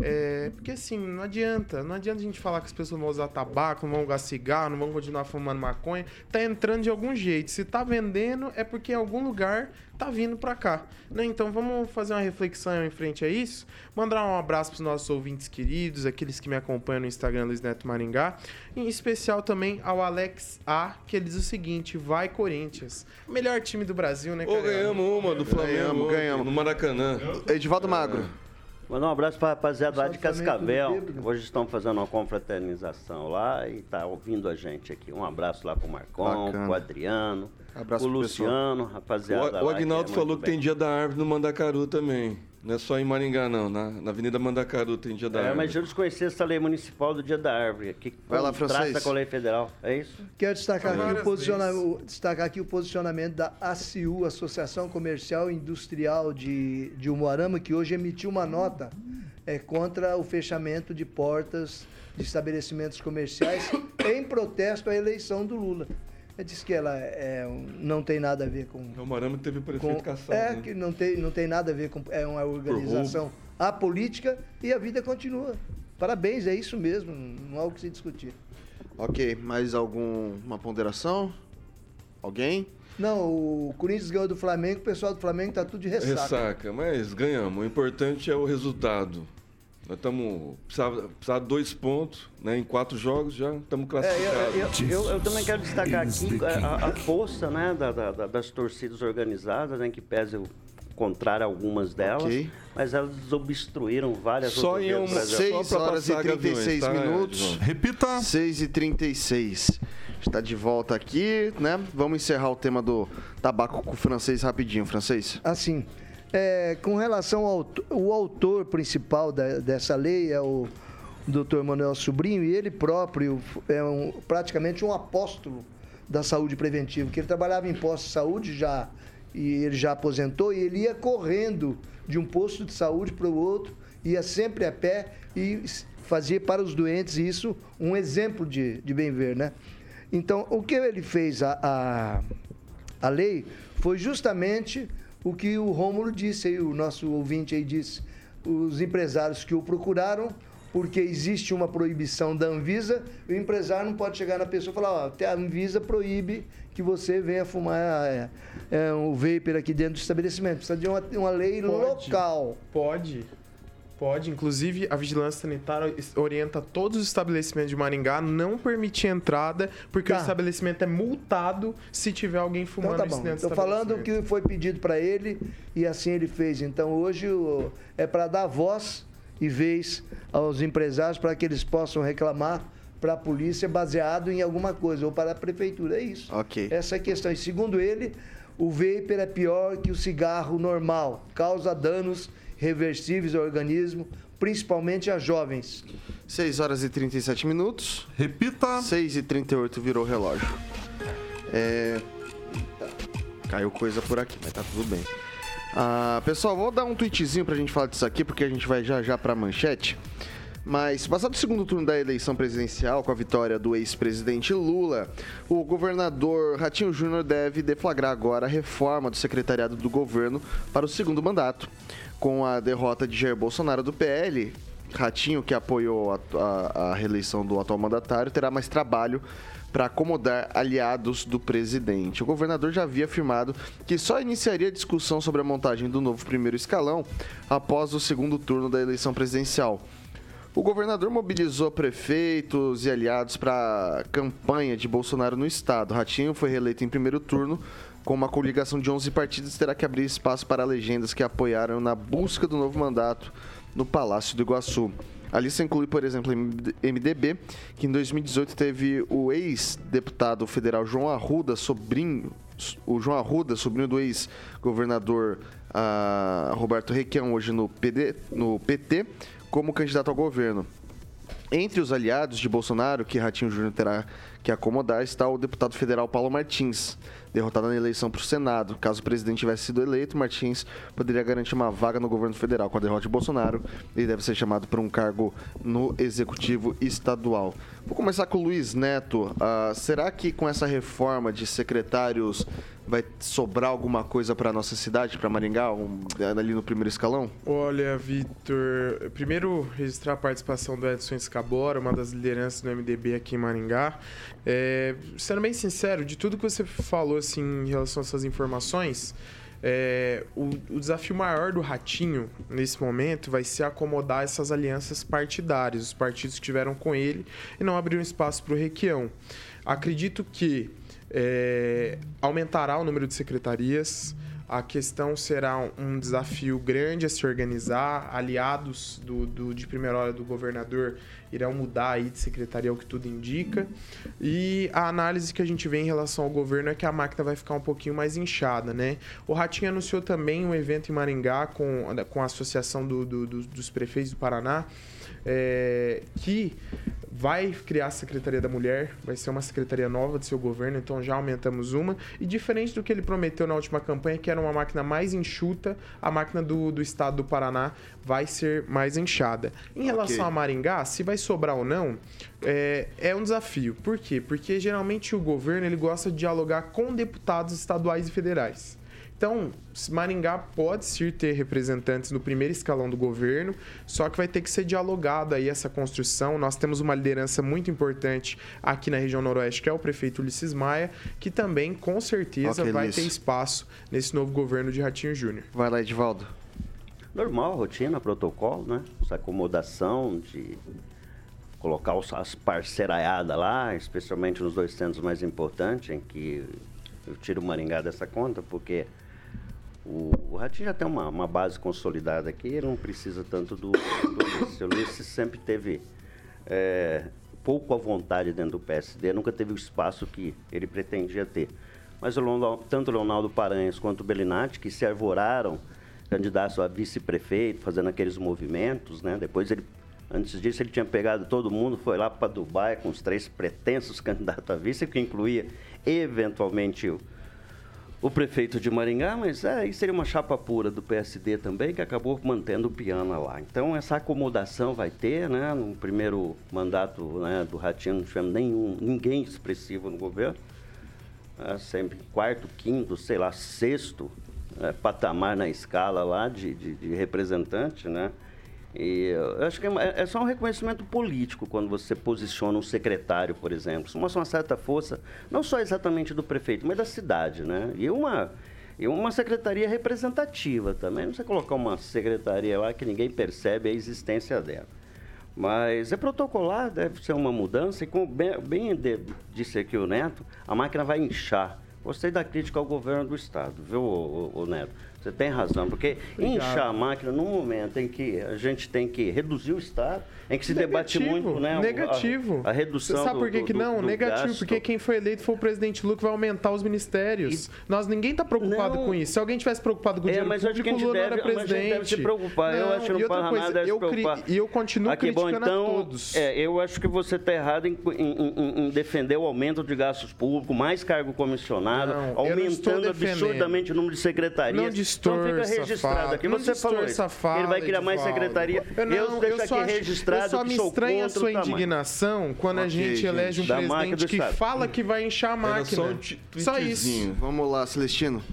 É, porque assim, não adianta. Não adianta a gente falar que as pessoas vão usar tabaco, não vão usar cigarro, não vão continuar fumando maconha. Tá entrando de algum jeito. Se tá vendendo, é porque em algum lugar tá vindo pra cá. Né? Então vamos fazer uma reflexão em frente a isso. Mandar um abraço pros nossos ouvintes queridos, aqueles que me acompanham no Instagram Luiz Neto Maringá. Em especial também ao Alex A, que ele diz o seguinte: vai Corinthians. Melhor time do Brasil, né, Ô, ganhamos uma do Flamengo. Ganhamos, ganhamos. No Maracanã. Edivaldo Magro. Mandar um abraço para a rapaziada lá de Cascavel. Hoje estão fazendo uma confraternização lá e tá ouvindo a gente aqui. Um abraço lá pro Marcon, Bacana. pro Adriano, Abraço o Luciano, rapaziada. O, o Agnaldo é falou que tem dia da árvore no Mandacaru também. Não é só em Maringá, não. Na, na Avenida Mandacaru tem dia da É, árvore. mas eu desconheci essa lei municipal do Dia da Árvore. Que Vai lá, contrasta francês. com a lei federal. É isso? Quero destacar aqui, posiciona- o- destacar aqui o posicionamento da ACU, Associação Comercial e Industrial de, de Umuarama, que hoje emitiu uma nota é, contra o fechamento de portas de estabelecimentos comerciais em protesto à eleição do Lula. Ela disse que ela é, não tem nada a ver com. O Marama teve com prefeito caçado. é, né? que não tem, não tem nada a ver com. É uma organização apolítica e a vida continua. Parabéns, é isso mesmo, não há o que se discutir. Ok, mais alguma ponderação? Alguém? Não, o Corinthians ganhou do Flamengo, o pessoal do Flamengo tá tudo de ressaca. Ressaca, mas ganhamos. O importante é o resultado. Nós estamos. Precisava, precisava de dois pontos, né? Em quatro jogos já estamos É, classificados. eu, eu- eu- eu também quero destacar aqui a, a força né, da- da- da- das torcidas organizadas, né, que pese o contrário algumas delas, Ok. mas elas obstruíram várias Só em um- do Brasil. Só 6 pra horas e passar 36 gaviões, tá, minutos. Repita. 6 e 36. Está de volta aqui, né? Vamos encerrar o tema do tabaco com o francês rapidinho, francês. Assim, é, com relação ao o autor principal da- dessa lei é o Dr. Manuel Sobrinho e ele próprio é um- praticamente um apóstolo da saúde preventiva, que ele trabalhava em posto de saúde já e ele já aposentou e ele ia correndo de um posto de saúde para o outro, ia sempre a pé e fazia para os doentes isso um exemplo de, de bem ver, né? Então, o que ele fez a- a a lei foi justamente o que o Rômulo disse aí, o nosso ouvinte aí disse. Os empresários que o procuraram, porque existe uma proibição da Anvisa, o empresário não pode chegar na pessoa e falar, ó, a Anvisa proíbe que você venha fumar é, é, um vapor aqui dentro do estabelecimento. Precisa de uma, uma lei Pode. local. Pode. Pode. Inclusive, a Vigilância Sanitária orienta todos os estabelecimentos de Maringá não permitir entrada, porque Tá. o estabelecimento é multado se tiver alguém fumando Então tá bom. dentro Estou falando o que foi pedido para ele e assim ele fez. Então hoje o- é para dar voz e vez aos empresários para que eles possam reclamar para a polícia baseado em alguma coisa ou para a prefeitura. É isso. Ok. Essa é a questão. E segundo ele, o vapor é pior que o cigarro normal. Causa danos reversíveis ao organismo, principalmente a jovens. 6 horas e 37 minutos. Repita. 6 e 38 virou o relógio. É... Caiu coisa por aqui, mas tá tudo bem. Ah, pessoal, vou dar um tweetzinho pra gente falar disso aqui, porque a gente vai já já pra manchete. Mas, passado o segundo turno da eleição presidencial, com a vitória do ex-presidente Lula, o governador Ratinho Júnior deve deflagrar agora a reforma do secretariado do governo para o segundo mandato. Com a derrota de Jair Bolsonaro do PL, Ratinho, que apoiou a, a- a reeleição do atual mandatário, terá mais trabalho para acomodar aliados do presidente. O governador já havia afirmado que só iniciaria a discussão sobre a montagem do novo primeiro escalão após o segundo turno da eleição presidencial. O governador mobilizou prefeitos e aliados para a campanha de Bolsonaro no estado. Ratinho foi reeleito em primeiro turno com uma coligação de 11 partidos terá que abrir espaço para legendas que apoiaram na busca do novo mandato no Palácio do Iguaçu. A lista inclui, por exemplo, MDB, que em 2018 teve o ex-deputado federal João Arruda, sobrinho, o João Arruda, sobrinho do ex-governador ah, Roberto Requião, hoje no, PD, no PT, como candidato ao governo. Entre os aliados de Bolsonaro, que Ratinho Júnior terá que acomodar, está o deputado federal Paulo Martins, derrotado na eleição para o Senado. Caso o presidente tivesse sido eleito, Martins poderia garantir uma vaga no governo federal. Com a derrota de Bolsonaro, ele deve ser chamado para um cargo no executivo estadual. Vou começar com o Luiz Neto. Ah, será que com essa reforma de secretários vai sobrar alguma coisa para nossa cidade, para Maringá, um- ali no primeiro escalão? Olha, Vitor, primeiro registrar a participação do Edson Escabora, uma das lideranças do MDB aqui em Maringá. É, sendo bem sincero, de tudo que você falou assim, em relação a essas informações, é, o, o desafio maior do Ratinho, nesse momento, vai ser acomodar essas alianças partidárias, os partidos que tiveram com ele, e não abrir um espaço para o Requião. Acredito que é, aumentará o número de secretarias, a questão será um- desafio grande a se organizar. Aliados do, do- de primeira hora do governador irão mudar aí de secretaria, o que tudo indica. E a análise que a gente vê em relação ao governo é que a máquina vai ficar um pouquinho mais inchada, né? O Ratinho anunciou também um evento em Maringá com, com a Associação do- do- dos Prefeitos do Paraná, é, que vai criar a Secretaria da Mulher, vai ser uma secretaria nova do seu governo, então já aumentamos uma. E diferente do que ele prometeu na última campanha, que era uma máquina mais enxuta, a máquina do, do estado do Paraná vai ser mais inchada. Em relação a Maringá, se vai sobrar ou não, é, é um desafio. Por quê? Porque geralmente o governo ele gosta de dialogar com deputados estaduais e federais. Então, Maringá pode sim ter representantes no primeiro escalão do governo, só que vai ter que ser dialogado aí essa construção. Nós temos uma liderança muito importante aqui na região noroeste, que é o prefeito Ulisses Maia, que também, com certeza, Ok, vai Luiz. ter espaço nesse novo governo de Ratinho Júnior. Vai lá, Edivaldo. Normal, rotina, protocolo, né? Essa acomodação de colocar as parceraiadas lá, especialmente nos dois centros mais importantes, em que eu tiro o Maringá dessa conta, porque o, o Ratinho já tem uma, uma base consolidada aqui, ele não precisa tanto do, do Ulisses. O Ulisses sempre teve é, pouco à vontade dentro do PSD, nunca teve o espaço que ele pretendia ter. Mas o Leonardo- tanto o Leonardo Paranhos quanto o Bellinati, que se arvoraram candidatos a vice-prefeito, fazendo aqueles movimentos, né? Depois ele, antes disso, ele tinha pegado todo mundo, foi lá para Dubai com os três pretensos candidatos a vice, que incluía eventualmente o, o prefeito de Maringá, mas é, aí seria uma chapa pura do PSD também, que acabou mantendo o Piana lá. Então essa acomodação vai ter, né? No primeiro mandato né, do Ratinho não tivemos nenhum, ninguém expressivo no governo. É, sempre quarto, quinto, sei lá, sexto é, patamar na escala lá de, de, de representante, né? E eu acho que é, é só um reconhecimento político quando você posiciona um secretário, por exemplo. Isso mostra uma certa força, não só exatamente do prefeito, mas da cidade, né? E uma, e uma secretaria representativa também. Não você colocar uma secretaria lá que ninguém percebe a existência dela. Mas é protocolar, deve ser uma mudança, e como bem, bem de- disse aqui o Neto, a máquina vai inchar. Gostei da crítica ao governo do Estado, viu, ô, ô, ô, Neto? Você tem razão, porque Obrigado. inchar a máquina num momento em que a gente tem que reduzir o Estado, em que se debate muito, né? o- a- Negativo. A, redução Você sabe do- por que, do- que do- não? do negativo, gasto. porque quem foi eleito foi o presidente Lula que vai aumentar os ministérios. Nós ninguém está preocupado Não. com isso. Se alguém tivesse preocupado com o É, dinheiro mas que a público, gente Lula não era deve- mas a gente presidente. deve se preocupar. Eu acho que e não Paraná coisa, se eu cri-. E eu continuo Aqui, bom, criticando então, a todos. É, eu acho que você está errado em, em- em- defender o aumento de gastos públicos, mais cargo comissionado, Não, não aumentando absurdamente o número de secretarias. Gestor Então fica registrado safado. aqui. Você falou gestor isso. safado, Ele vai criar mais secretaria. Eu, não, Eu deixo só aqui acho- registrado Eu só que me sou estranha a sua tamanho. indignação quando a Ok, gente gente. elege um presidente que Estado. fala que vai inchar a Era máquina. só um Só isso. Vamos lá, Celestino.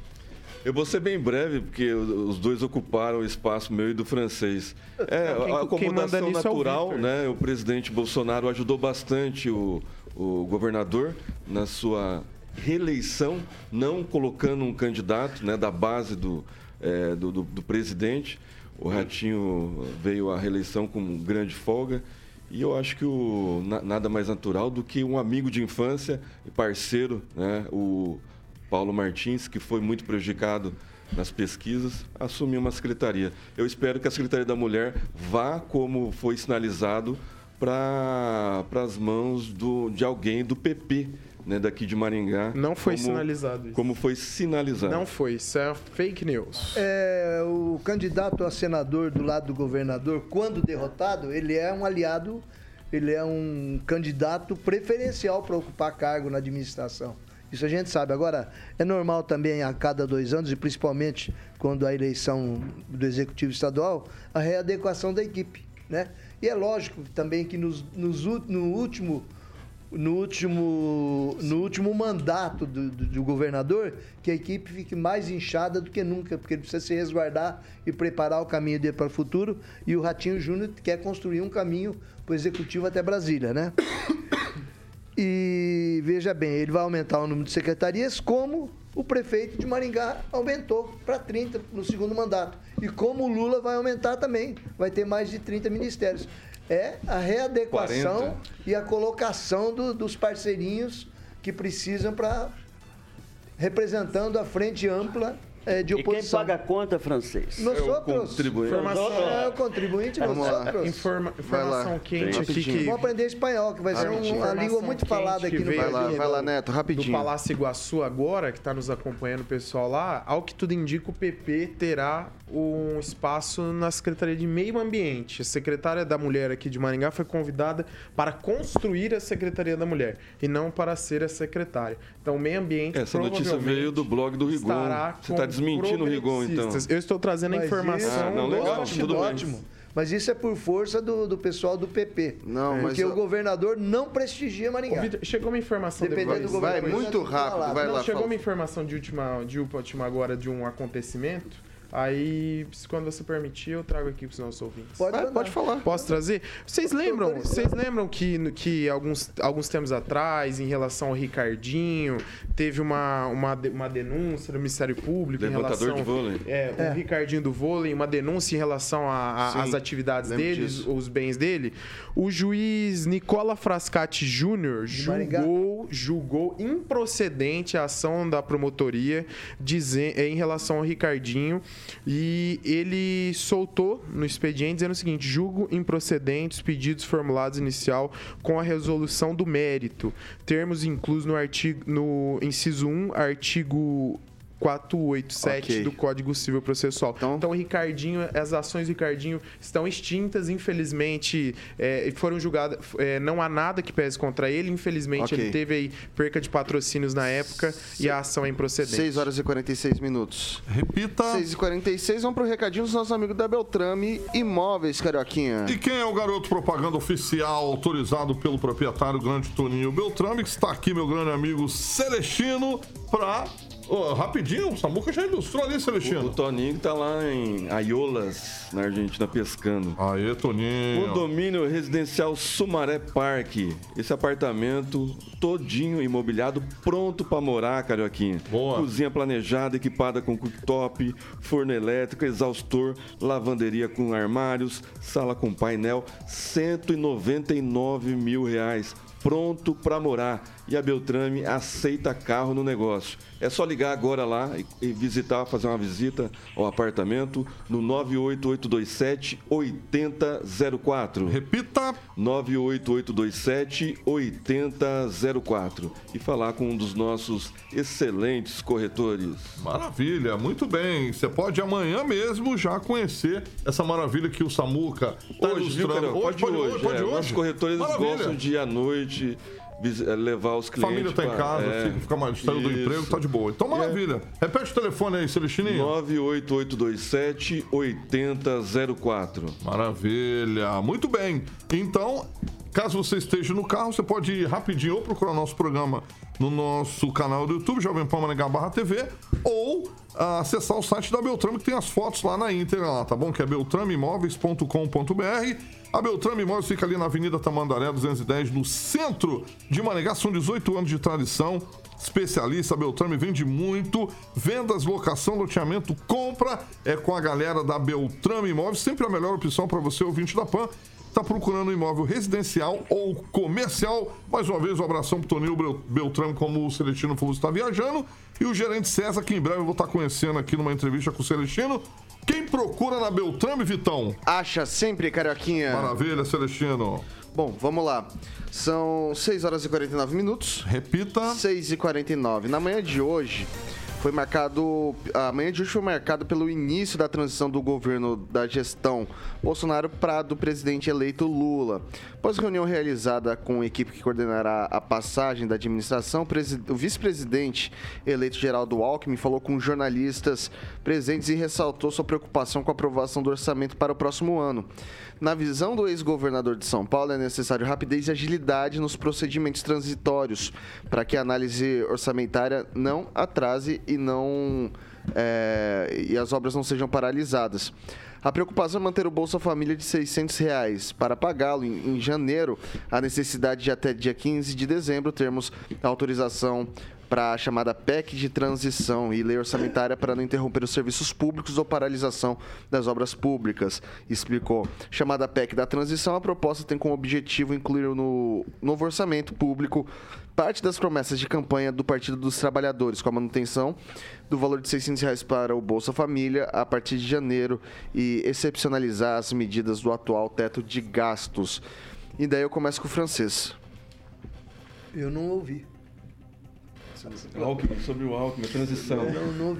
Eu vou ser bem breve, porque os dois ocuparam o espaço meu e do francês. É, Não, quem- a acomodação nisso é o natural, né? O presidente Bolsonaro ajudou bastante o, o governador na sua reeleição, não colocando um candidato né, da base do, é, do, do- do presidente. O Ratinho veio à reeleição com grande folga. E eu acho que o, na- nada mais natural do que um amigo de infância e parceiro, né, o Paulo Martins, que foi muito prejudicado nas pesquisas, assumir uma secretaria. Eu espero que a Secretaria da Mulher vá, como foi sinalizado, para as mãos do, de alguém do PP, né, daqui de Maringá. Não foi como- sinalizado isso. Como foi sinalizado. Não foi, isso é fake news. É, o candidato a senador do lado do governador, quando derrotado, ele é um aliado, ele é um candidato preferencial para ocupar cargo na administração. Isso a gente sabe. Agora, é normal também a cada dois anos, e principalmente quando a eleição do Executivo Estadual, a readequação da equipe. Né? E é lógico também que nos, nos no último no último, no último mandato do, do- do governador, que a equipe fique mais inchada do que nunca, porque ele precisa se resguardar e preparar o caminho dele para o futuro. E o Ratinho Júnior quer construir um caminho para o executivo até Brasília, né? E veja bem, ele vai aumentar o número de secretarias, como o prefeito de Maringá aumentou para 30 no segundo mandato. E como o Lula vai aumentar também, vai ter mais de 30 ministérios. É a readequação 40. e a colocação do- dos parceirinhos que precisam para representando a frente ampla eh, de E quem oposição. paga a conta, francês? Nós É o outros. contribuinte. É o contribuinte, nós Vamos lá. outros. Informa- Vai lá. informação quente aqui Rapidinho. que Vamos aprender espanhol, que vai ser um- uma língua Informação muito falada aqui no veio Vai Brasil. lá, vai lá, Neto, do rapidinho. Palácio Iguaçu agora, que está nos acompanhando o pessoal lá, ao que tudo indica, o PP terá um espaço na Secretaria de Meio Ambiente. A secretária da Mulher aqui de Maringá foi convidada para construir a Secretaria da Mulher e não para ser a secretária. Então, o Meio Ambiente Essa notícia veio do blog do Rigon. estará Você está com desmentindo o Rigon, então. Eu estou trazendo a informação. isso- Ah, não, do- legal, ótimo, tudo bem. ótimo. Mas isso é por força do, do pessoal do PP. Não, porque eu- o governador não prestigia Ô, Maringá. Vitor, chegou uma informação Dependendo depois. do Vai, governador. muito fica rápido, vai Não, lá. chegou fala. uma informação de última, de última agora de um acontecimento. Aí, se- quando você permitir, eu trago aqui para os nossos ouvintes. Pode, mandar. pode falar. Posso trazer? Vocês lembram? Vocês lembram que, que alguns, alguns tempos atrás, em relação ao Ricardinho, teve uma, uma, uma denúncia do Ministério Público em Levantador relação de vôlei. É, É. o Ricardinho do vôlei, uma denúncia em relação às atividades dele, os bens dele. O juiz Nicola Frascati Júnior julgou, julgou improcedente a ação da promotoria eh, em relação ao Ricardinho e ele soltou no expediente dizendo o seguinte: julgo improcedentes os pedidos formulados inicial com a resolução do mérito, termos inclusos no artigo no inciso 1, artigo 487 Ok. do Código Civil Processual. Então- Então, o Ricardinho, as ações do Ricardinho estão extintas, infelizmente, é, foram julgadas. é, não há nada que pese contra ele. Infelizmente, Ok. ele teve aí perca de patrocínios na época e a ação é improcedente. 6 horas e 46 minutos. Repita. 6 e 46 vamos pro recadinho dos nossos amigos da Beltrame Imóveis, Carioquinha. E quem é o garoto propaganda oficial autorizado pelo proprietário grande Toninho Beltrame, que está aqui, meu grande amigo Celestino, pra. Ô, rapidinho, o Samuca já ilustrou ali, O, o Celestino. Toninho que tá lá em Aiolas, na Argentina, pescando. Aê, Toninho. Condomínio residencial Sumaré Parque. Esse apartamento todinho imobiliado, pronto pra morar, Carioquinha. Boa. Cozinha planejada, equipada com cooktop, forno elétrico, exaustor, lavanderia com armários, sala com painel, 199 mil reais. Pronto pra morar. E a Beltrame aceita carro no negócio. É só ligar agora lá e, visitar, fazer uma visita ao apartamento no 98827 8004. Repita. 98827 8004 e falar com um dos nossos excelentes corretores. Maravilha, muito bem. Você pode amanhã mesmo já conhecer essa maravilha que o Samuca tá Hoje, viu, ilustrando. Carol? Pode, hoje. pode é. hoje. Nossos corretores Maravilha. gostam de ir à noite levar os clientes. Família tá em casa, é, fica, fica mais, saiu do emprego, tá de boa. Então, maravilha. Repete o telefone aí, Celestininho. 98827 8004. Maravilha, muito bem. Então, caso você esteja no carro, você pode ir rapidinho ou procurar nosso programa no nosso canal do YouTube, Jovem Pan Maringá barra TV, ou ah, acessar o site da Beltrame, que tem as fotos lá na íntegra, lá, tá bom? Que é beltrameimóveis.com.br. A Beltrame Imóveis fica ali na Avenida Tamandaré 210, no centro de Maringá. São 18 anos de tradição. Especialista, a Beltrame vende muito. Vendas, locação, loteamento, compra é com a galera da Beltrame Imóveis. Sempre a melhor opção para você, ouvinte da PAN. Tá procurando um imóvel residencial ou comercial? Mais uma vez, um abração pro Toninho Bel- Beltrame, como o Celestino falou, está viajando. E o gerente César, que em breve eu vou estar conhecendo aqui numa entrevista com o Celestino. Quem procura na Beltrame, Vitão? Acha sempre, Carioquinha. Maravilha, Celestino. Bom, vamos lá. São 6 horas e 49 minutos. Repita. 6 e 49. Na manhã de hoje, foi marcado. A manhã de hoje foi marcada pelo início da transição do governo da gestão Bolsonaro para do presidente eleito Lula. Após reunião realizada com a equipe que coordenará a passagem da administração, o presi- o vice-presidente eleito Geraldo Alckmin falou com jornalistas presentes e ressaltou sua preocupação com a aprovação do orçamento para o próximo ano. Na visão do ex-governador de São Paulo, é necessário rapidez e agilidade nos procedimentos transitórios para que a análise orçamentária não atrase e não é, e as obras não sejam paralisadas. A preocupação é manter o Bolsa Família de 600 reais. Para pagá-lo em, em janeiro, a necessidade de até dia 15 de dezembro termos autorização para a chamada PEC de transição e lei orçamentária para não interromper os serviços públicos ou paralisação das obras públicas, explicou. Chamada PEC da transição, a proposta tem como objetivo incluir no novo orçamento público parte das promessas de campanha do Partido dos Trabalhadores, com a manutenção do valor de 600 reais para o Bolsa Família a partir de janeiro e excepcionalizar as medidas do atual teto de gastos. E daí eu começo com o francês. Eu não ouvi. Alckmin, sobre o Alckmin, a transição. Não, não.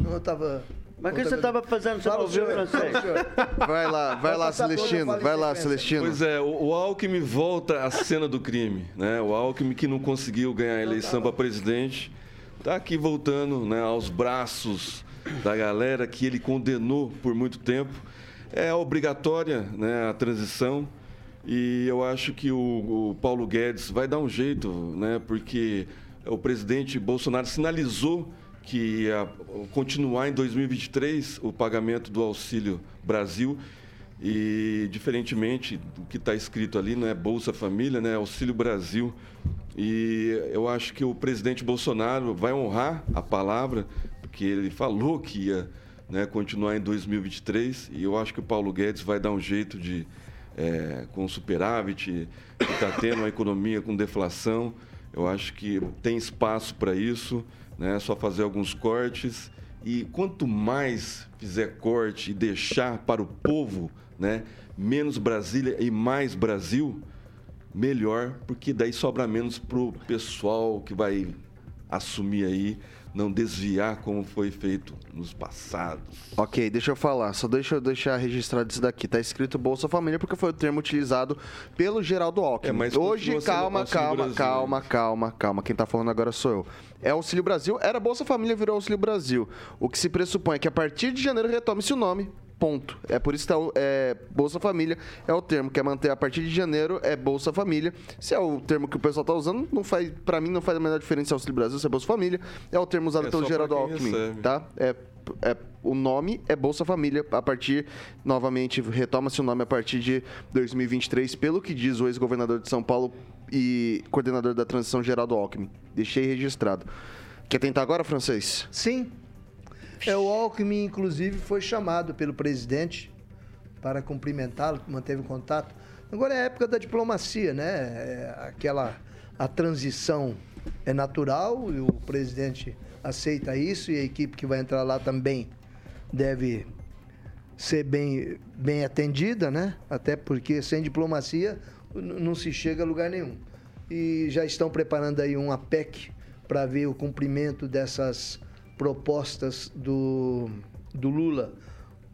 Não, eu tava. Mas o que você estava fazendo? Você não o ouviu, francês? Vai lá, vai lá, Celestino. Vai lá, Celestino. Pois é, o, o Alckmin volta à cena do crime, né? O Alckmin que não conseguiu ganhar a eleição para presidente, está aqui voltando, né, aos braços da galera que ele condenou por muito tempo. É obrigatória, né, a transição. E eu acho que o, o Paulo Guedes vai dar um jeito, né? Porque o presidente Bolsonaro sinalizou que ia continuar em 2023 o pagamento do Auxílio Brasil e diferentemente do que está escrito ali, não é Bolsa Família, né? Auxílio Brasil. E eu acho que o presidente Bolsonaro vai honrar a palavra, porque ele falou que ia né, continuar em 2023 e eu acho que o Paulo Guedes vai dar um jeito de é, com superávit, que está tendo uma economia com deflação. Eu acho que tem espaço para isso, né? Só fazer alguns cortes. E quanto mais fizer corte e deixar para o povo, né? menos Brasília e mais Brasil, melhor, porque daí sobra menos para o pessoal que vai assumir aí, não desviar como foi feito nos passados. Ok, deixa eu falar, só deixa eu deixar registrado isso daqui. Tá escrito Bolsa Família porque foi o termo utilizado pelo Geraldo Alckmin. É, mas Hoje, calma, calma, calma, calma, calma. Quem tá falando agora sou eu. É Auxílio Brasil, era Bolsa Família, virou Auxílio Brasil. O que se pressupõe é que a partir de janeiro retome-se o nome. Ponto. É por isso que tá é, Bolsa Família é o termo que é manter a partir de janeiro é Bolsa Família. Se é o termo que o pessoal tá usando, não faz, para mim não faz a menor diferença se é Auxílio Brasil, se é Bolsa Família. É o termo usado É pelo Geraldo Alckmin, recebe. tá? É, é, o nome é Bolsa Família. A partir, novamente, retoma-se o nome a partir de 2023, pelo que diz o ex-governador de São Paulo e coordenador da transição, Geraldo Alckmin. Deixei registrado. Quer tentar agora, francês? Sim. É, o Alckmin, inclusive, foi chamado pelo presidente para cumprimentá-lo, manteve contato. Agora é a época da diplomacia, né? É aquela a transição é natural e o presidente aceita isso e a equipe que vai entrar lá também deve ser bem, bem atendida, né? Até porque sem diplomacia não se chega a lugar nenhum. E já estão preparando aí uma PEC para ver o cumprimento dessas propostas do, do Lula,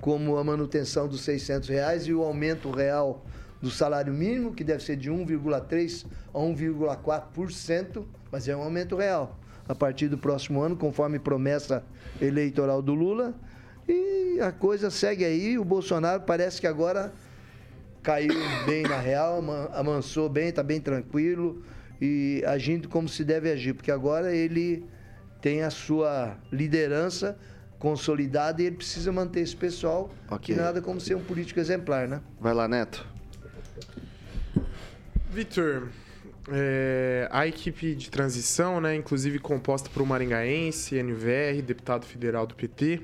como a manutenção dos 600 reais e o aumento real do salário mínimo, que deve ser de 1,3% a 1,4%, mas é um aumento real a partir do próximo ano, conforme promessa eleitoral do Lula. E a coisa segue aí. O Bolsonaro parece que agora caiu bem na real, ama- amansou bem, está bem tranquilo e agindo como se deve agir, porque agora ele tem a sua liderança consolidada e ele precisa manter esse pessoal, Ok. que nada como ser um político exemplar, né? Vai lá, Neto. Vitor, é, a equipe de transição, né, inclusive composta por um maringaense, NVR, deputado federal do PT,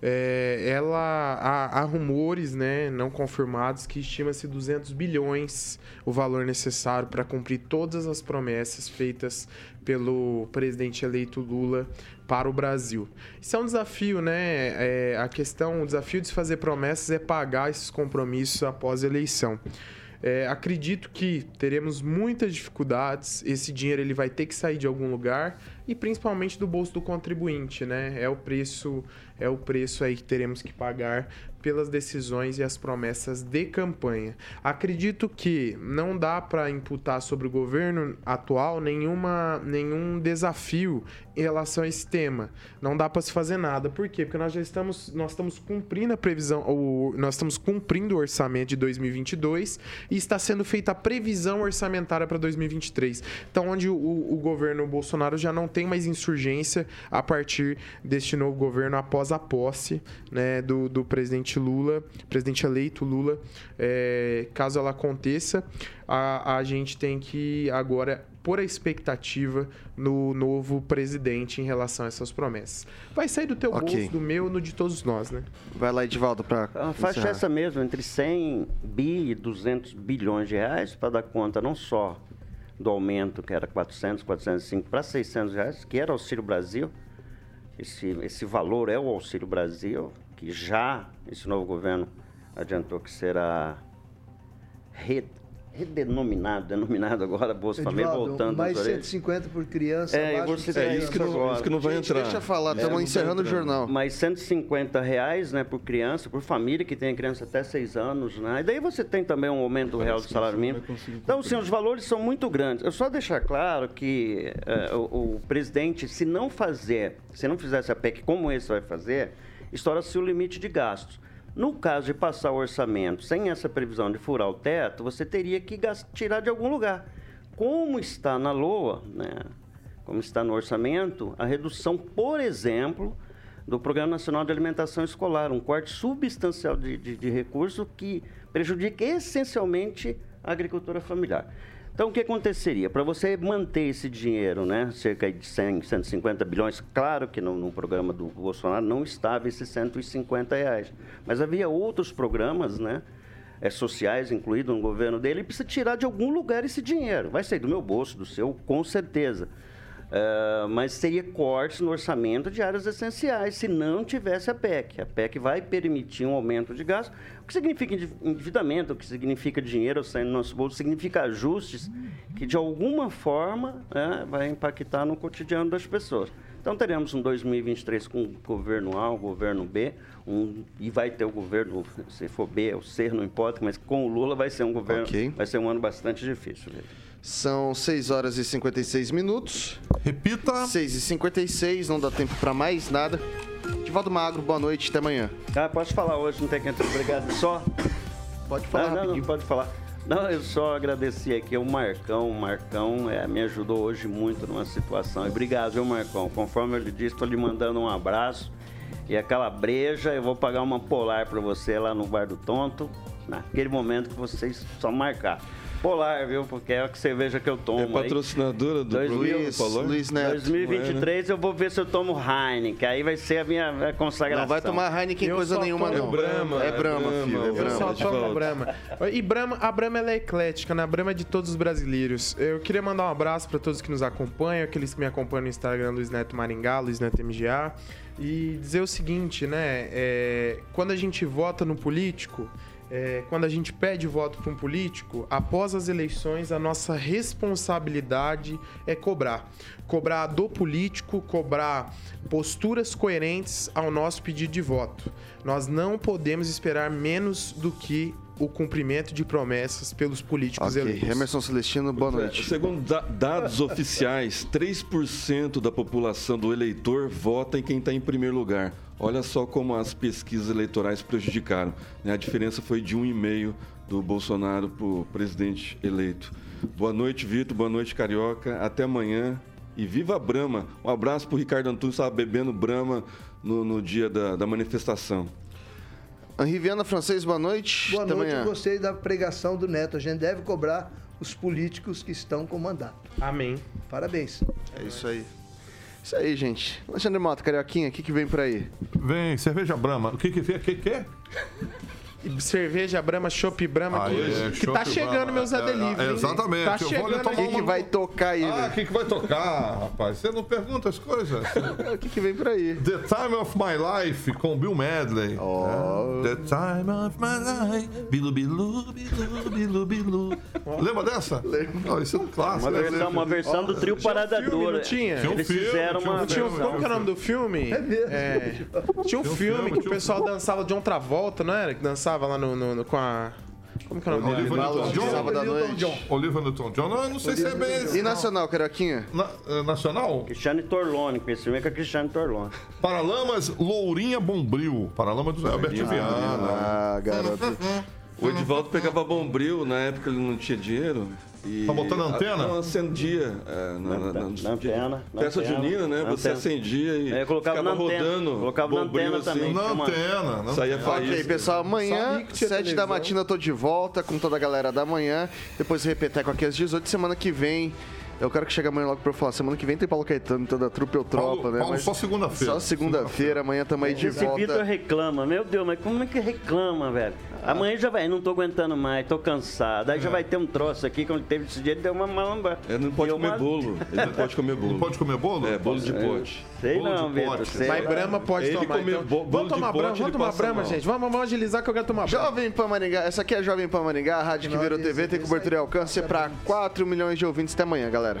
é, ela há, há rumores, né, não confirmados, que estima-se 200 bilhões o valor necessário para cumprir todas as promessas feitas pelo presidente eleito Lula para o Brasil. Isso é um desafio, né? É, a questão, o desafio de se fazer promessas é pagar esses compromissos após a eleição. É, acredito que teremos muitas dificuldades. Esse dinheiro ele vai ter que sair de algum lugar e principalmente do bolso do contribuinte, né? É o preço, é o preço aí que teremos que pagar pelas decisões e as promessas de campanha. Acredito que não dá para imputar sobre o governo atual nenhuma, nenhum desafio em relação a esse tema. Não dá para se fazer nada. Por quê? Porque nós já estamos, nós estamos cumprindo a previsão, o, nós estamos cumprindo o orçamento de 2022 e está sendo feita a previsão orçamentária para 2023. Então, onde o, o governo Bolsonaro já não tem mais insurgência a partir deste novo governo após a posse né, do, do presidente Lula, presidente eleito Lula. É, caso ela aconteça, a, a gente tem que agora pôr a expectativa no novo presidente em relação a essas promessas. Vai sair do teu Ok. bolso, do meu, no de todos nós, né? Vai lá, Edivaldo, para A faixa é essa mesmo, entre 100 bi e 200 bilhões de reais, para dar conta não só do aumento, que era 400, 405, para 600 reais, que era Auxílio Brasil. Esse, esse valor é o Auxílio Brasil, que já esse novo governo adiantou que será redenominado, denominado agora Bolsa Família, voltando mais às orelhas. 150 por criança. É, eu vou citar seis isso anos. agora. isso que não vai Gente, entrar. deixa falar, É, estamos não encerrando o jornal. Mais 150 reais, né, por criança, por família que tem criança até 6 anos, né? E daí você tem também um aumento real do salário mínimo. Então, sim, os valores são muito grandes. Eu só deixar claro que eh, o, o presidente, se não fazer, se não fizesse a PEC como esse vai fazer, estoura-se o limite de gastos. No caso de passar o orçamento sem essa previsão de furar o teto, você teria que tirar de algum lugar. Como está na LOA, né? como está no orçamento, a redução, por exemplo, do Programa Nacional de Alimentação Escolar, um corte substancial de, de, de recurso que prejudica essencialmente a agricultura familiar. Então, o que aconteceria? Para você manter esse dinheiro, né, cerca de 100, 150 bilhões, claro que no, no programa do Bolsonaro não estava esses 150 reais, mas havia outros programas, né, é, sociais incluídos no governo dele, e precisa tirar de algum lugar esse dinheiro. Vai sair do meu bolso, do seu, com certeza. É, mas seria cortes no orçamento de áreas essenciais, se não tivesse a PEC. A PEC vai permitir um aumento de gasto. O que significa endiv- endividamento, o que significa dinheiro saindo do nosso bolso, significa ajustes que, de alguma forma, né, vai impactar no cotidiano das pessoas. Então, teremos um 2023 com o governo A, o governo B, um, e vai ter o governo, se for B ou C, não importa, mas com o Lula vai ser um governo, Ok. vai ser um ano bastante difícil. São 6 horas e 56 minutos. Repita. 6 e 56, não dá tempo para mais nada. Edivaldo Magro, boa noite, até amanhã. Ah, posso falar hoje, não tem que entrar. Obrigado. Só. Pode falar não, não, pode falar. Não, eu só agradeci aqui o Marcão. O Marcão é, me ajudou hoje muito numa situação. E obrigado, viu, Marcão? Conforme eu lhe disse, estou lhe mandando um abraço. E aquela breja, eu vou pagar uma polar para você lá no Bar do Tonto, naquele momento que vocês só marcar. Polar, viu? Porque é a que cerveja que eu tomo. É aí. patrocinadora do mil- Paulo? Luiz Neto. 2023 eu vou ver se eu tomo Heineken, aí vai ser a minha consagração. Não vai tomar Heineken Eu coisa nenhuma, não. Brahma, É é Brahma, Brahma, filho, é eu Eu só tomo Brahma. E Brahma, a Brahma ela é eclética, né? A Brahma é de todos os brasileiros. Eu queria mandar um abraço para todos que nos acompanham, aqueles que me acompanham no Instagram, Luiz Neto Maringá, Luiz Neto MGA. E dizer o seguinte, né? É, quando a gente vota no político, é, quando a gente pede voto para um político, após as eleições, a nossa responsabilidade é cobrar. Cobrar do político, cobrar posturas coerentes ao nosso pedido de voto. Nós não podemos esperar menos do que o cumprimento de promessas pelos políticos Ok, eleitos. Emerson Celestino, boa noite. Segundo da- dados oficiais, 3% da população do eleitor vota em quem está em primeiro lugar. Olha só como as pesquisas eleitorais prejudicaram. né? A diferença foi de 1,5% do Bolsonaro para o presidente eleito. Boa noite, Vitor. Boa noite, Carioca. Até amanhã. E viva a Brahma. Um abraço para o Ricardo Antunes, estava bebendo Brahma no, no dia da, da manifestação. Henri Viana Francês, boa noite. Boa Até noite, amanhã. gostei da pregação do Neto. A gente deve cobrar os políticos que estão com mandato. Amém. Parabéns. É isso aí. Isso aí, gente. Alexandre Mota, Carioquinha, o que, que vem por aí? Vem, cerveja Brahma. O que que vem? O que que é? Cerveja Brahma, Chopp Brahma, que, que tá chegando Brahma. meus Zé É, hein? exatamente. Tá Eu vou chegando aí. O que, vai tocar aí, Ah, o que, que vai tocar, rapaz? Você não pergunta as coisas. O que, que vem por aí? The Time of My Life com Bill Medley. Oh. É. The Time of My Life. Bilu, bilu, bilu, bilu, bilu. Lembra dessa? Lembro. isso é um clássico. Uma versão, uma versão do trio Parada Dura. não tinha? Tinha um Eles filme, fizeram tinha um uma Tinha um, como que é o nome do filme? É mesmo. Tinha um Tinha um filme que o pessoal dançava de outra volta, não era? Que dançava lá no, no- no- com a. Como que é o nome dele? Newton-John? Sábado à noite. Oliver Newton-John. Não, eu não sei se é bem esse. E Nacional, Carioquinha? Na- eh, nacional? Cristiane Torlone, esse filme é com a Cristiane Torlone. Paralamas Lourinha Bombril. Paralamas do Zé Alberto Viana. Ah, garoto. O Edivaldo pegava bombril, na época ele não tinha dinheiro. E Tá botando antena? Não, acendia. É, na, na, na, Na antena. na antena, junina, né? na Você antena. acendia e É, colocava ficava rodando. Colocava na bombril antena assim. também. Na antena. na Saía antena. Ok, faísca. pessoal, amanhã, 7 da matina, eu tô de volta com toda a galera da manhã. Depois repeteco aqui às 18. Semana que vem, eu quero que chegue amanhã logo pra eu falar. Semana que vem tem Paulo Caetano, toda a trupe ou tropa, Paulo- né? Paulo Mas só segunda-feira. Só segunda-feira, amanhã tamo aí de Esse Vitor volta. reclama, meu Deus, mas como é que reclama, velho? Amanhã já vai, não tô aguentando mais, tô cansado. Aí já vai ter um troço aqui, quando teve esse dia, ele deu uma mamba. Ele não pode Deu comer uma- bolo. Ele não pode comer bolo. Não pode comer bolo? É, bolo de pote. Sei Bolo não, de Vitor. Mas lá. Brahma pode Ele tomar. comer Então. bo- bolo Vamos tomar Brahma, vamos tomar Brahma, gente. Vamos, vamos agilizar que eu quero tomar Brahma. Jovem Pan Maringá, essa aqui é a Jovem Pan Maringá, a rádio que virou TV, tem cobertura e alcance pra 4 milhões de ouvintes. Até amanhã, galera. A